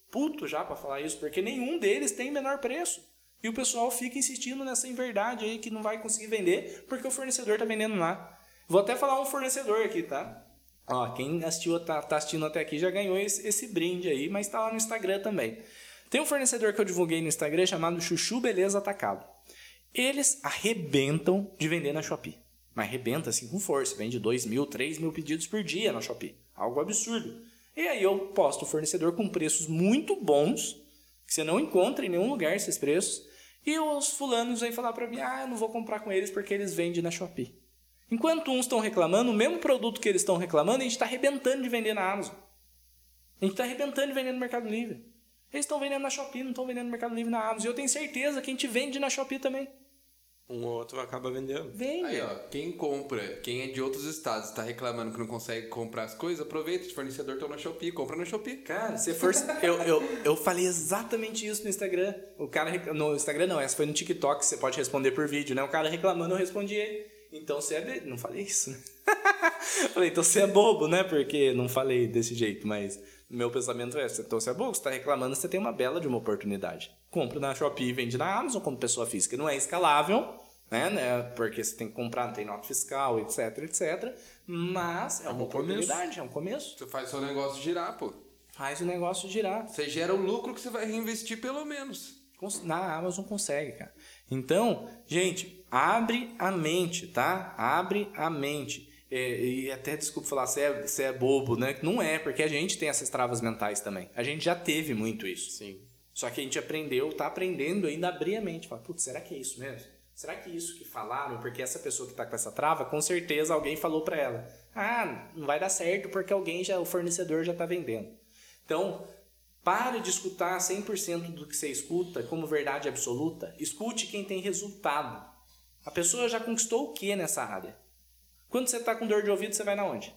Speaker 1: puto já para falar isso, porque nenhum deles tem menor preço. E o pessoal fica insistindo nessa inverdade aí que não vai conseguir vender porque o fornecedor tá vendendo lá. Vou até falar um fornecedor aqui, tá? Ó, quem assistiu, tá, tá assistindo até aqui já ganhou esse, esse brinde aí, mas tá lá no Instagram também. Tem um fornecedor que eu divulguei no Instagram chamado Chuchu Beleza Atacado. Eles arrebentam de vender na Shopee. Mas arrebenta assim com força. Vende 2 mil, 3 mil pedidos por dia na Shopee. Algo absurdo. E aí eu posto o fornecedor com preços muito bons, que você não encontra em nenhum lugar esses preços. E os fulanos vêm falar para mim, ah, eu não vou comprar com eles porque eles vendem na Shopee. Enquanto uns estão reclamando, o mesmo produto que eles estão reclamando, a gente está arrebentando de vender na Amazon. A gente está arrebentando de vender no Mercado Livre. Eles estão vendendo na Shopee, não estão vendendo no Mercado Livre na Amazon. E eu tenho certeza que a gente vende na Shopee também.
Speaker 3: Um ou outro acaba vendendo.
Speaker 1: Vende.
Speaker 2: Aí, ó, quem compra, quem é de outros estados, tá reclamando que não consegue comprar as coisas, aproveita, os fornecedores estão na Shopee, compra na Shopee.
Speaker 1: Cara, se for. eu, eu, eu falei exatamente isso no Instagram. O cara. rec- No Instagram não, essa foi no TikTok, você pode responder por vídeo, né? O cara reclamando, eu respondi ele. Então você é. be- Não falei isso, né? <laughs> falei, então você é bobo, né? Porque não falei desse jeito, mas meu pensamento é: então você é bobo, você tá reclamando, você tem uma bela de uma oportunidade. Compra na Shopee e vende na Amazon como pessoa física. Não é escalável, né? né? Porque você tem que comprar, não tem nota fiscal, etc, etc. Mas é uma
Speaker 3: um começo.
Speaker 1: oportunidade, é um começo.
Speaker 2: Você faz seu negócio girar, pô.
Speaker 1: Faz o negócio girar.
Speaker 2: Você gera o lucro que você vai reinvestir pelo menos.
Speaker 1: Na Amazon consegue, cara. Então, gente, abre a mente, tá? Abre a mente. É, e até, desculpa falar, você é, você é bobo, né? Não é, porque a gente tem essas travas mentais também. A gente já teve muito isso.
Speaker 3: Sim.
Speaker 1: Só que a gente aprendeu, tá aprendendo ainda a abrir a mente. Fala, putz, será que é isso mesmo? Será que isso que falaram, porque essa pessoa que tá com essa trava, com certeza alguém falou para ela. Ah, não vai dar certo porque alguém já, o fornecedor já tá vendendo. Então, pare de escutar 100% do que você escuta como verdade absoluta. Escute quem tem resultado. A pessoa já conquistou o que nessa área? Quando você tá com dor de ouvido, você vai na onde?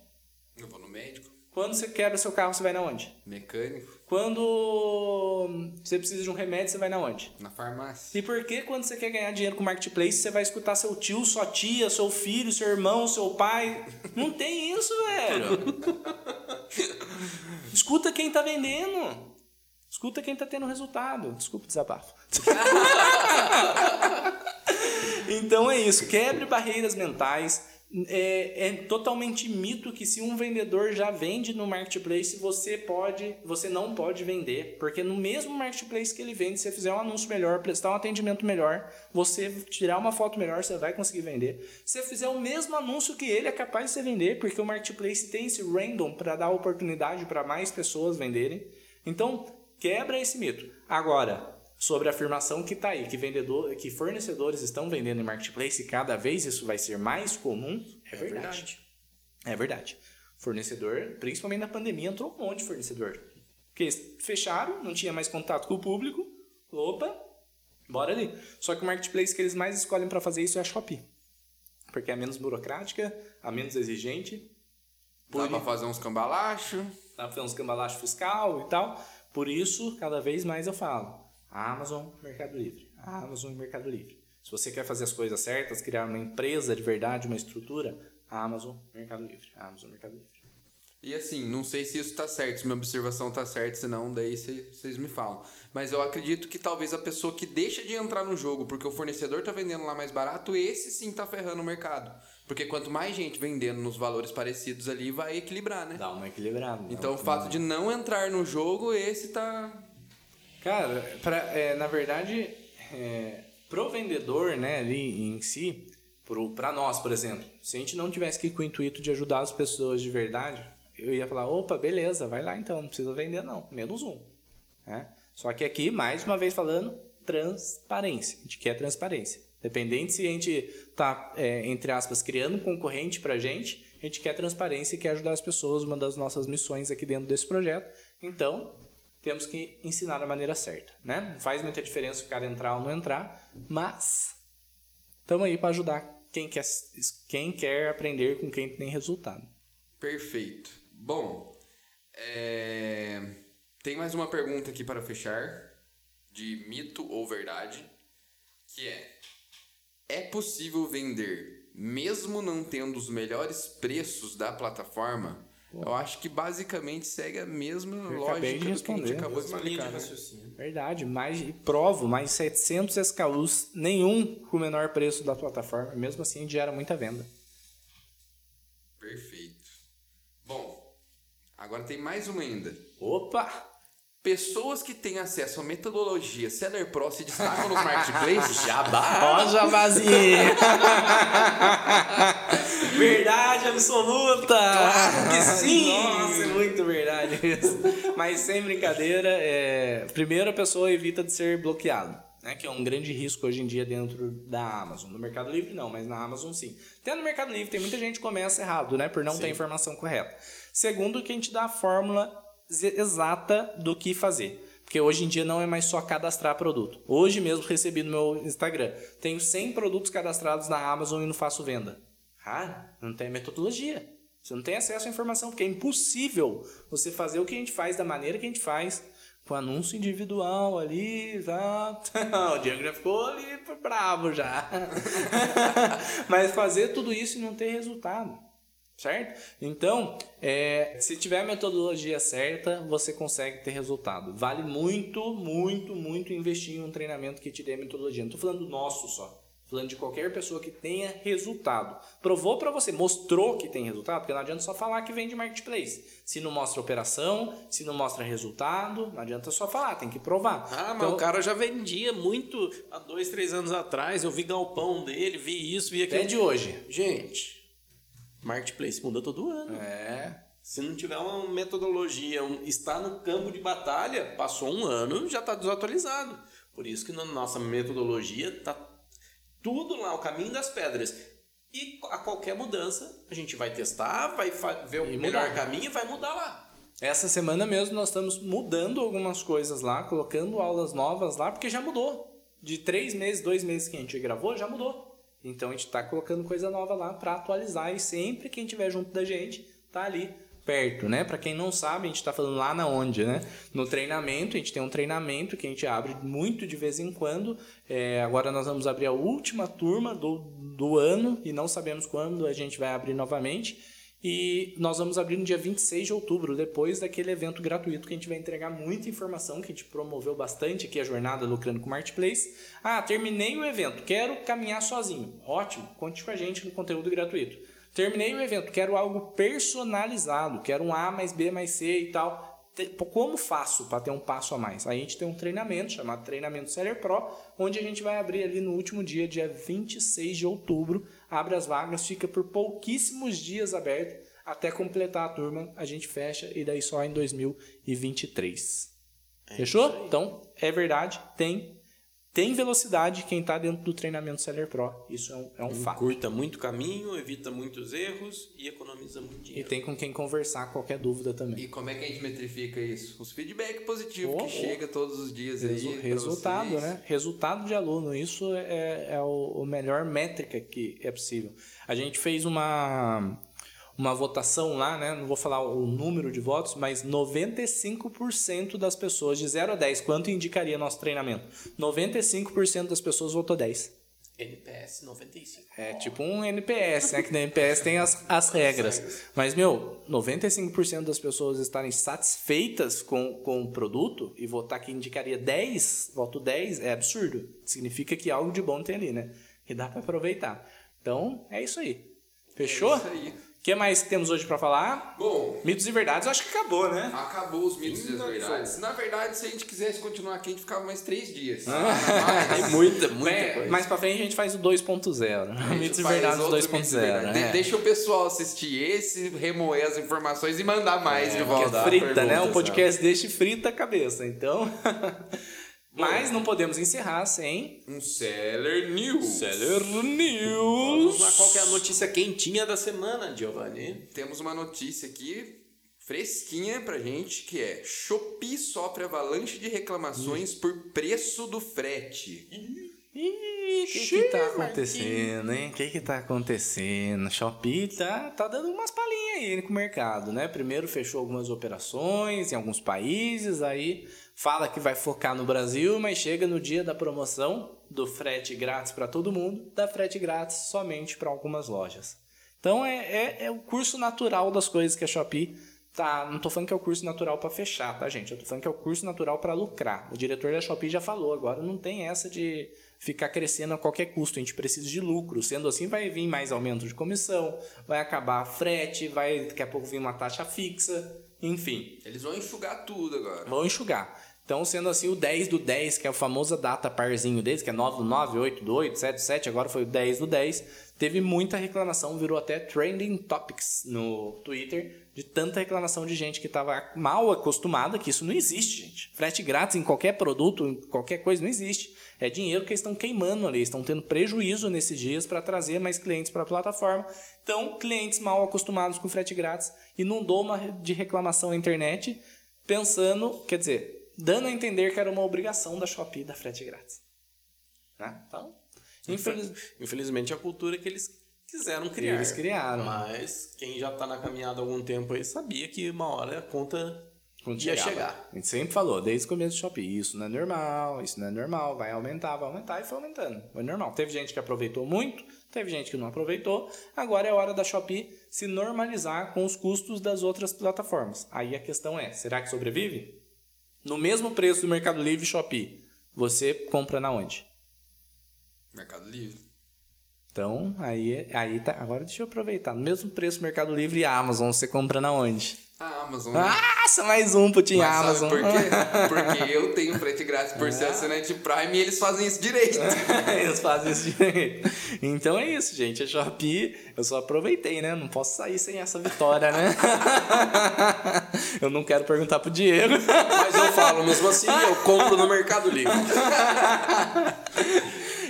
Speaker 2: Eu vou no médico,
Speaker 1: Quando você quebra seu carro, você vai na onde?
Speaker 2: mecânico,
Speaker 1: Quando você precisa de um remédio, você vai na onde?
Speaker 2: na farmácia.
Speaker 1: E por que quando você quer ganhar dinheiro com marketplace, você vai escutar seu tio, sua tia, seu filho, seu irmão, seu pai? Não tem isso, velho. <laughs> Escuta quem tá vendendo. Escuta quem tá tendo resultado. Desculpa o desabafo. <laughs> então é isso. Quebre barreiras mentais. É, é totalmente mito que se um vendedor já vende no marketplace, você pode, você não pode vender, porque no mesmo marketplace que ele vende, se você fizer um anúncio melhor, prestar um atendimento melhor, você tirar uma foto melhor, você vai conseguir vender. Se você fizer o mesmo anúncio que ele, é capaz de você vender, porque o marketplace tem esse random para dar oportunidade para mais pessoas venderem. Então, quebra esse mito. Agora, sobre a afirmação que está aí, que vendedor, que fornecedores estão vendendo em marketplace e cada vez isso vai ser mais comum, é, verdade. É verdade. Fornecedor, principalmente na pandemia, entrou um monte de fornecedor. Porque eles fecharam, não tinha mais contato com o público. Opa, bora ali. Só que o marketplace que eles mais escolhem para fazer isso é a Shopee. Porque é menos burocrática, a menos exigente.
Speaker 2: Dá pra fazer uns cambalachos.
Speaker 1: Dá pra fazer uns cambalachos fiscal e tal. Por isso, cada vez mais eu falo. Amazon, Mercado Livre. Amazon e Mercado Livre. Se você quer fazer as coisas certas, criar uma empresa de verdade, uma estrutura, Amazon, Mercado Livre. Amazon, Mercado Livre.
Speaker 2: E assim, não sei se isso tá certo, se minha observação tá certa, senão daí vocês me falam. Mas eu acredito que talvez a pessoa que deixa de entrar no jogo porque o fornecedor tá vendendo lá mais barato, esse sim tá ferrando o mercado. Porque quanto mais gente vendendo nos valores parecidos ali, vai equilibrar, né?
Speaker 1: Dá uma equilibrada.
Speaker 2: Então o fato de não entrar no jogo, esse tá.
Speaker 1: Cara, pra, é, na verdade, é, pro vendedor, né, ali em si, pro, pra nós, por exemplo, se a gente não tivesse que com o intuito de ajudar as pessoas de verdade, eu ia falar, opa, beleza, vai lá então, não precisa vender não, menos um. Né? Só que aqui, mais uma vez falando, transparência. A gente quer transparência. Dependente se a gente está, é, entre aspas, criando um concorrente para a gente, a gente quer transparência e quer ajudar as pessoas, uma das nossas missões aqui dentro desse projeto. Então, temos que ensinar da maneira certa. Né? Não faz muita diferença o cara entrar ou não entrar, mas estamos aí para ajudar quem quer, quem quer aprender com quem tem resultado.
Speaker 2: Perfeito. Bom, é... tem mais uma pergunta aqui para fechar, de mito ou verdade, que é: é possível vender mesmo não tendo os melhores preços da plataforma? Eu acho que basicamente segue a mesma
Speaker 1: Eu
Speaker 2: lógica
Speaker 1: de
Speaker 2: do que a
Speaker 1: responder.
Speaker 2: gente acabou de explicar. né?
Speaker 3: raciocínio.
Speaker 1: Verdade, mais e provo, mais 700 SKUs, nenhum com o menor preço da plataforma. Mesmo assim, gera muita venda.
Speaker 2: Perfeito. Bom, agora tem mais uma ainda.
Speaker 1: Opa!
Speaker 2: Pessoas que têm acesso à metodologia Seller Pro se destacam nos marketplaces? <laughs>
Speaker 3: Jabá!
Speaker 1: Ó, Jabazinho! <laughs> verdade absoluta!
Speaker 3: Claro que sim!
Speaker 1: Nossa, é muito verdade isso. Mas sem brincadeira, é... primeiro a pessoa evita de ser bloqueado. Né, que é um grande risco hoje em dia dentro da Amazon. No Mercado Livre não, mas na Amazon sim. Até no Mercado Livre tem muita gente que começa errado, né? Por não ter a informação correta. Segundo, que a gente dá a fórmula exata do que fazer. Porque hoje em dia não é mais só cadastrar produto. Hoje mesmo recebi no meu Instagram. Tenho 100 produtos cadastrados na Amazon e não faço venda. Ah, não tem metodologia. Você não tem acesso à informação, porque é impossível você fazer o que a gente faz da maneira que a gente faz, com anúncio individual ali, tá? <laughs> o Diego já ficou ali bravo já. <laughs> Mas fazer tudo isso e não ter resultado. Certo? Então, é, se tiver a metodologia certa, você consegue ter resultado. Vale muito, muito, muito investir em um treinamento que te dê a metodologia. Não estou falando do nosso só. Falando de qualquer pessoa que tenha resultado. Provou para você, mostrou que tem resultado, porque não adianta só falar que vende marketplace. Se não mostra operação, se não mostra resultado, não adianta só falar, tem que provar.
Speaker 3: Ah, mas
Speaker 1: Então,
Speaker 3: o cara já vendia muito há dois, três anos atrás. Eu vi galpão dele, vi isso, vi aquilo.
Speaker 1: é de hoje.
Speaker 3: Gente, marketplace muda todo ano.
Speaker 1: É.
Speaker 3: Se não tiver uma metodologia, um, está no campo de batalha, passou um ano, já está desatualizado. Por isso que na nossa metodologia está tudo lá, o caminho das pedras. E a qualquer mudança, a gente vai testar, vai ver o
Speaker 1: E
Speaker 3: melhor
Speaker 1: mudar.
Speaker 3: caminho e vai mudar lá.
Speaker 1: Essa semana mesmo nós estamos mudando algumas coisas lá, colocando aulas novas lá, porque já mudou. De três meses, dois meses que a gente gravou, já mudou. Então a gente está colocando coisa nova lá para atualizar e sempre quem estiver junto da gente tá ali perto, né? Para quem não sabe, a gente está falando lá na onde, né? No treinamento, a gente tem um treinamento que a gente abre muito de vez em quando. É, agora nós vamos abrir a última turma do, do ano e não sabemos quando a gente vai abrir novamente. E nós vamos abrir no dia 26 de outubro, depois daquele evento gratuito que a gente vai entregar muita informação, que a gente promoveu bastante aqui a jornada Lucrando com Marketplace. Ah, terminei o evento, quero caminhar sozinho. Ótimo, conte com a gente no conteúdo gratuito. Terminei o evento, quero algo personalizado, quero um A mais B mais C e tal. Como faço para ter um passo a mais? Aí a gente tem um treinamento chamado Treinamento Seller Pro, onde a gente vai abrir ali no último dia, dia 26 de outubro. Abre as vagas, fica por pouquíssimos dias aberto. Até completar a turma, a gente fecha e daí só em 2023. Fechou? Então, é verdade, tem. Tem velocidade quem está dentro do treinamento Seller Pro. Isso é um, é um fato.
Speaker 3: Curta muito caminho, evita muitos erros e economiza muito
Speaker 1: E
Speaker 3: dinheiro.
Speaker 1: tem com quem conversar qualquer dúvida também.
Speaker 2: E como é que a gente metrifica isso? Os feedback positivos
Speaker 1: Oh,
Speaker 2: que chega todos os dias aí.
Speaker 1: Resu-
Speaker 2: pra
Speaker 1: resultado,
Speaker 2: vocês.
Speaker 1: né? Resultado de aluno. Isso é, é o, o melhor métrica que é possível. A gente fez uma, uma votação lá, né? Não vou falar o número de votos, mas 95% das pessoas, de 0 a 10, quanto indicaria nosso treinamento? 95% das pessoas votou 10.
Speaker 3: NPS 95.
Speaker 1: É tipo um NPS, né? Que no NPS tem as, as regras. Mas, meu, 95% das pessoas estarem satisfeitas com, com o produto e votar que indicaria 10, voto 10, é absurdo. Significa que algo de bom tem ali, né? E dá pra aproveitar. Então, é isso aí. Fechou?
Speaker 2: É isso aí.
Speaker 1: O que mais temos hoje pra falar?
Speaker 2: Bom,
Speaker 1: Mitos e verdades, eu acho que acabou, né?
Speaker 2: acabou os mitos e as verdades. Na verdade, se a gente quisesse continuar aqui, a gente ficava mais três dias. <laughs>
Speaker 3: Tem muita, muita
Speaker 1: Bem,
Speaker 3: coisa.
Speaker 1: mais pra frente a gente faz o 2.0.
Speaker 2: A gente
Speaker 1: Mitos e verdades
Speaker 2: outro mitos e
Speaker 1: 2.0.
Speaker 2: verdades.
Speaker 1: né?
Speaker 2: De- Deixa o pessoal assistir esse, remoer as informações e mandar mais de volta.
Speaker 1: frita, né? O podcast deixa frita a cabeça. Então. <laughs> Mas não podemos encerrar sem.
Speaker 2: Um Seller News.
Speaker 1: Seller
Speaker 3: Vamos
Speaker 1: News.
Speaker 3: lá, qual que é a notícia quentinha da semana, Giovanni?
Speaker 2: Temos uma notícia aqui fresquinha pra gente que é Shopee sofre avalanche de reclamações por preço do frete.
Speaker 1: Ih, o que, que tá acontecendo, hein? O que, que tá acontecendo? Shopee tá, tá dando umas palhinhas aí com o mercado, né? Primeiro fechou algumas operações em alguns países, aí fala que vai focar no Brasil, mas chega no dia da promoção do frete grátis para todo mundo, dá frete grátis somente para algumas lojas. Então é, é, é o curso natural das coisas que a Shopee tá. Não tô falando que é o curso natural para fechar, tá, gente? Eu tô falando que é o curso natural para lucrar. O diretor da Shopee já falou, agora não tem essa de ficar crescendo a qualquer custo, a gente precisa de lucro. Sendo assim, vai vir mais aumento de comissão, vai acabar frete, vai daqui a pouco vir uma taxa fixa, enfim.
Speaker 2: Eles vão enxugar tudo agora.
Speaker 1: Vão enxugar. Então, sendo assim, o 10 do 10, que é a famosa data parzinho deles, que é 9 do 9, 8 do 8, 7 do 7, agora foi o 10 do 10, teve muita reclamação, virou até trending topics no Twitter, de tanta reclamação de gente que estava mal acostumada, que isso não existe, gente. Frete grátis em qualquer produto, em qualquer coisa, não existe. É dinheiro que eles estão queimando ali, estão tendo prejuízo nesses dias para trazer mais clientes para a plataforma. Então, clientes mal acostumados com frete grátis inundou uma de reclamação na internet, pensando, quer dizer, dando a entender que era uma obrigação da Shopee da frete grátis. Né? Então, infeliz...
Speaker 3: Infelizmente, é a cultura que eles quiseram criar.
Speaker 1: Eles criaram.
Speaker 3: Mas quem já tá na caminhada há algum tempo aí sabia que uma hora a conta
Speaker 1: Quando
Speaker 3: ia
Speaker 1: chegava.
Speaker 3: chegar.
Speaker 1: A gente sempre falou, desde o começo do Shopee, isso não é normal, isso não é normal, vai aumentar, vai aumentar, e foi aumentando. Foi normal. Teve gente que aproveitou muito, teve gente que não aproveitou. Agora é hora da Shopee se normalizar com os custos das outras plataformas. Aí a questão é, será que sobrevive? No mesmo preço do Mercado Livre e Shopee, você compra na onde?
Speaker 2: Mercado Livre.
Speaker 1: Então, aí, aí tá. Agora deixa eu aproveitar. No mesmo preço do Mercado Livre e Amazon, você compra na onde?
Speaker 2: A Amazon.
Speaker 1: Nossa, mais um Team
Speaker 2: Mas sabe
Speaker 1: Amazon.
Speaker 2: por quê? <laughs> Porque eu tenho frete grátis por ser assinante Prime e eles fazem isso direito. <laughs>
Speaker 1: Eles fazem isso direito. Então é isso, gente. A Shopee, eu só aproveitei, né? Não posso sair sem essa vitória, né? <laughs> eu não quero perguntar pro Diego.
Speaker 3: Mas eu falo mesmo assim, eu compro no Mercado Livre.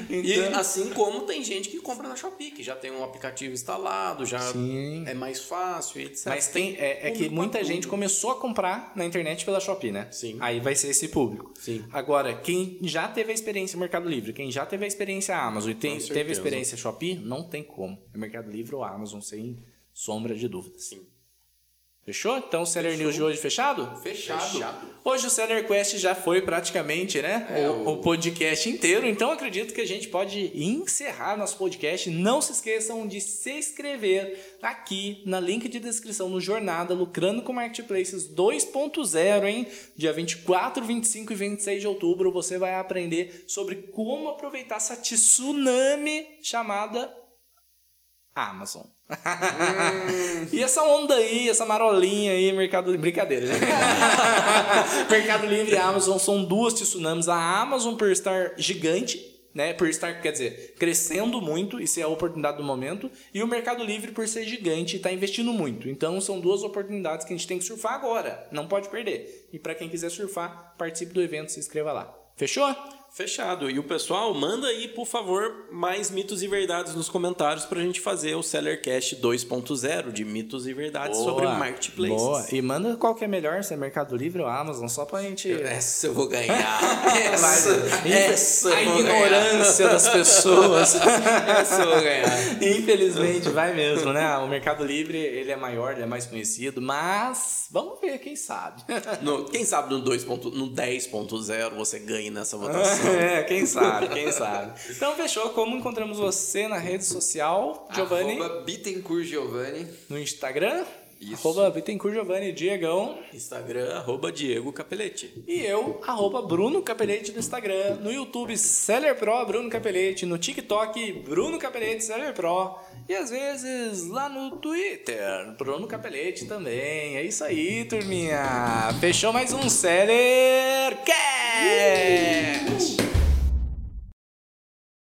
Speaker 3: E
Speaker 1: Então-
Speaker 3: assim como tem gente que compra na Shopee, que já tem um aplicativo instalado, já
Speaker 1: Sim.
Speaker 3: é mais fácil, etc.
Speaker 1: Mas tem, é, é que muita gente começou a comprar na internet pela Shopee, né?
Speaker 3: Sim.
Speaker 1: Aí vai ser esse público.
Speaker 3: Sim.
Speaker 1: Agora, quem já teve a experiência no Mercado Livre, quem já teve a experiência Amazon e tem, teve a experiência Shopee, não tem como. É Mercado Livre ou Amazon, sem sombra de dúvidas.
Speaker 3: Sim.
Speaker 1: Fechou? Então o Seller News de hoje fechado?
Speaker 2: Fechado.
Speaker 3: Fechado.
Speaker 1: Hoje o Seller Quest já foi praticamente, né?
Speaker 2: É,
Speaker 1: o, o podcast inteiro. Então acredito que a gente pode encerrar nosso podcast. Não se esqueçam de se inscrever aqui na link de descrição no Jornada Lucrando com Marketplaces 2.0, hein? Dia 24, 25 e 26 de outubro você vai aprender sobre como aproveitar essa tsunami chamada Amazon. <laughs> e essa onda aí, essa marolinha aí, Mercado Livre. Brincadeira, né? <laughs> Mercado Livre e Amazon são duas tsunamis. A Amazon, por estar gigante, né? Por estar, quer dizer, crescendo muito, isso é a oportunidade do momento. E o Mercado Livre, por ser gigante, está investindo muito. Então, são duas oportunidades que a gente tem que surfar agora. Não pode perder. E para quem quiser surfar, participe do evento, se inscreva lá. Fechou?
Speaker 3: Fechado. E o pessoal, manda aí, por favor, mais mitos e verdades nos comentários pra gente fazer o Sellercast 2.0 de mitos e verdades sobre marketplaces.
Speaker 1: Boa. E manda qual que é melhor, se é Mercado Livre ou Amazon, só pra gente.
Speaker 3: Essa eu vou ganhar. <laughs> Essa, essa
Speaker 1: a ignorância das pessoas. <laughs>
Speaker 3: Essa eu vou ganhar.
Speaker 1: Infelizmente, vai mesmo, né? O Mercado Livre, ele é maior, ele é mais conhecido, mas vamos ver, quem sabe.
Speaker 3: No- quem sabe no 2. ponto- no 10.0 você ganha nessa votação. <laughs>
Speaker 1: É, quem sabe, quem sabe. Então fechou. Como encontramos você na rede social, Giovanni?
Speaker 2: Arroba Bittencourt Giovanni.
Speaker 1: No Instagram?
Speaker 2: Isso.
Speaker 1: Arroba Bittencourt Giovanni Diegão.
Speaker 3: Instagram, arroba Diego Capelete.
Speaker 1: E eu, arroba Bruno Capelete no Instagram. No YouTube, Seller Pro Bruno Capelete. No TikTok, Bruno Capelete Seller Pro. E às vezes lá no Twitter, Bruno Capelete também. É isso aí, turminha. Fechou mais um Seller Cast.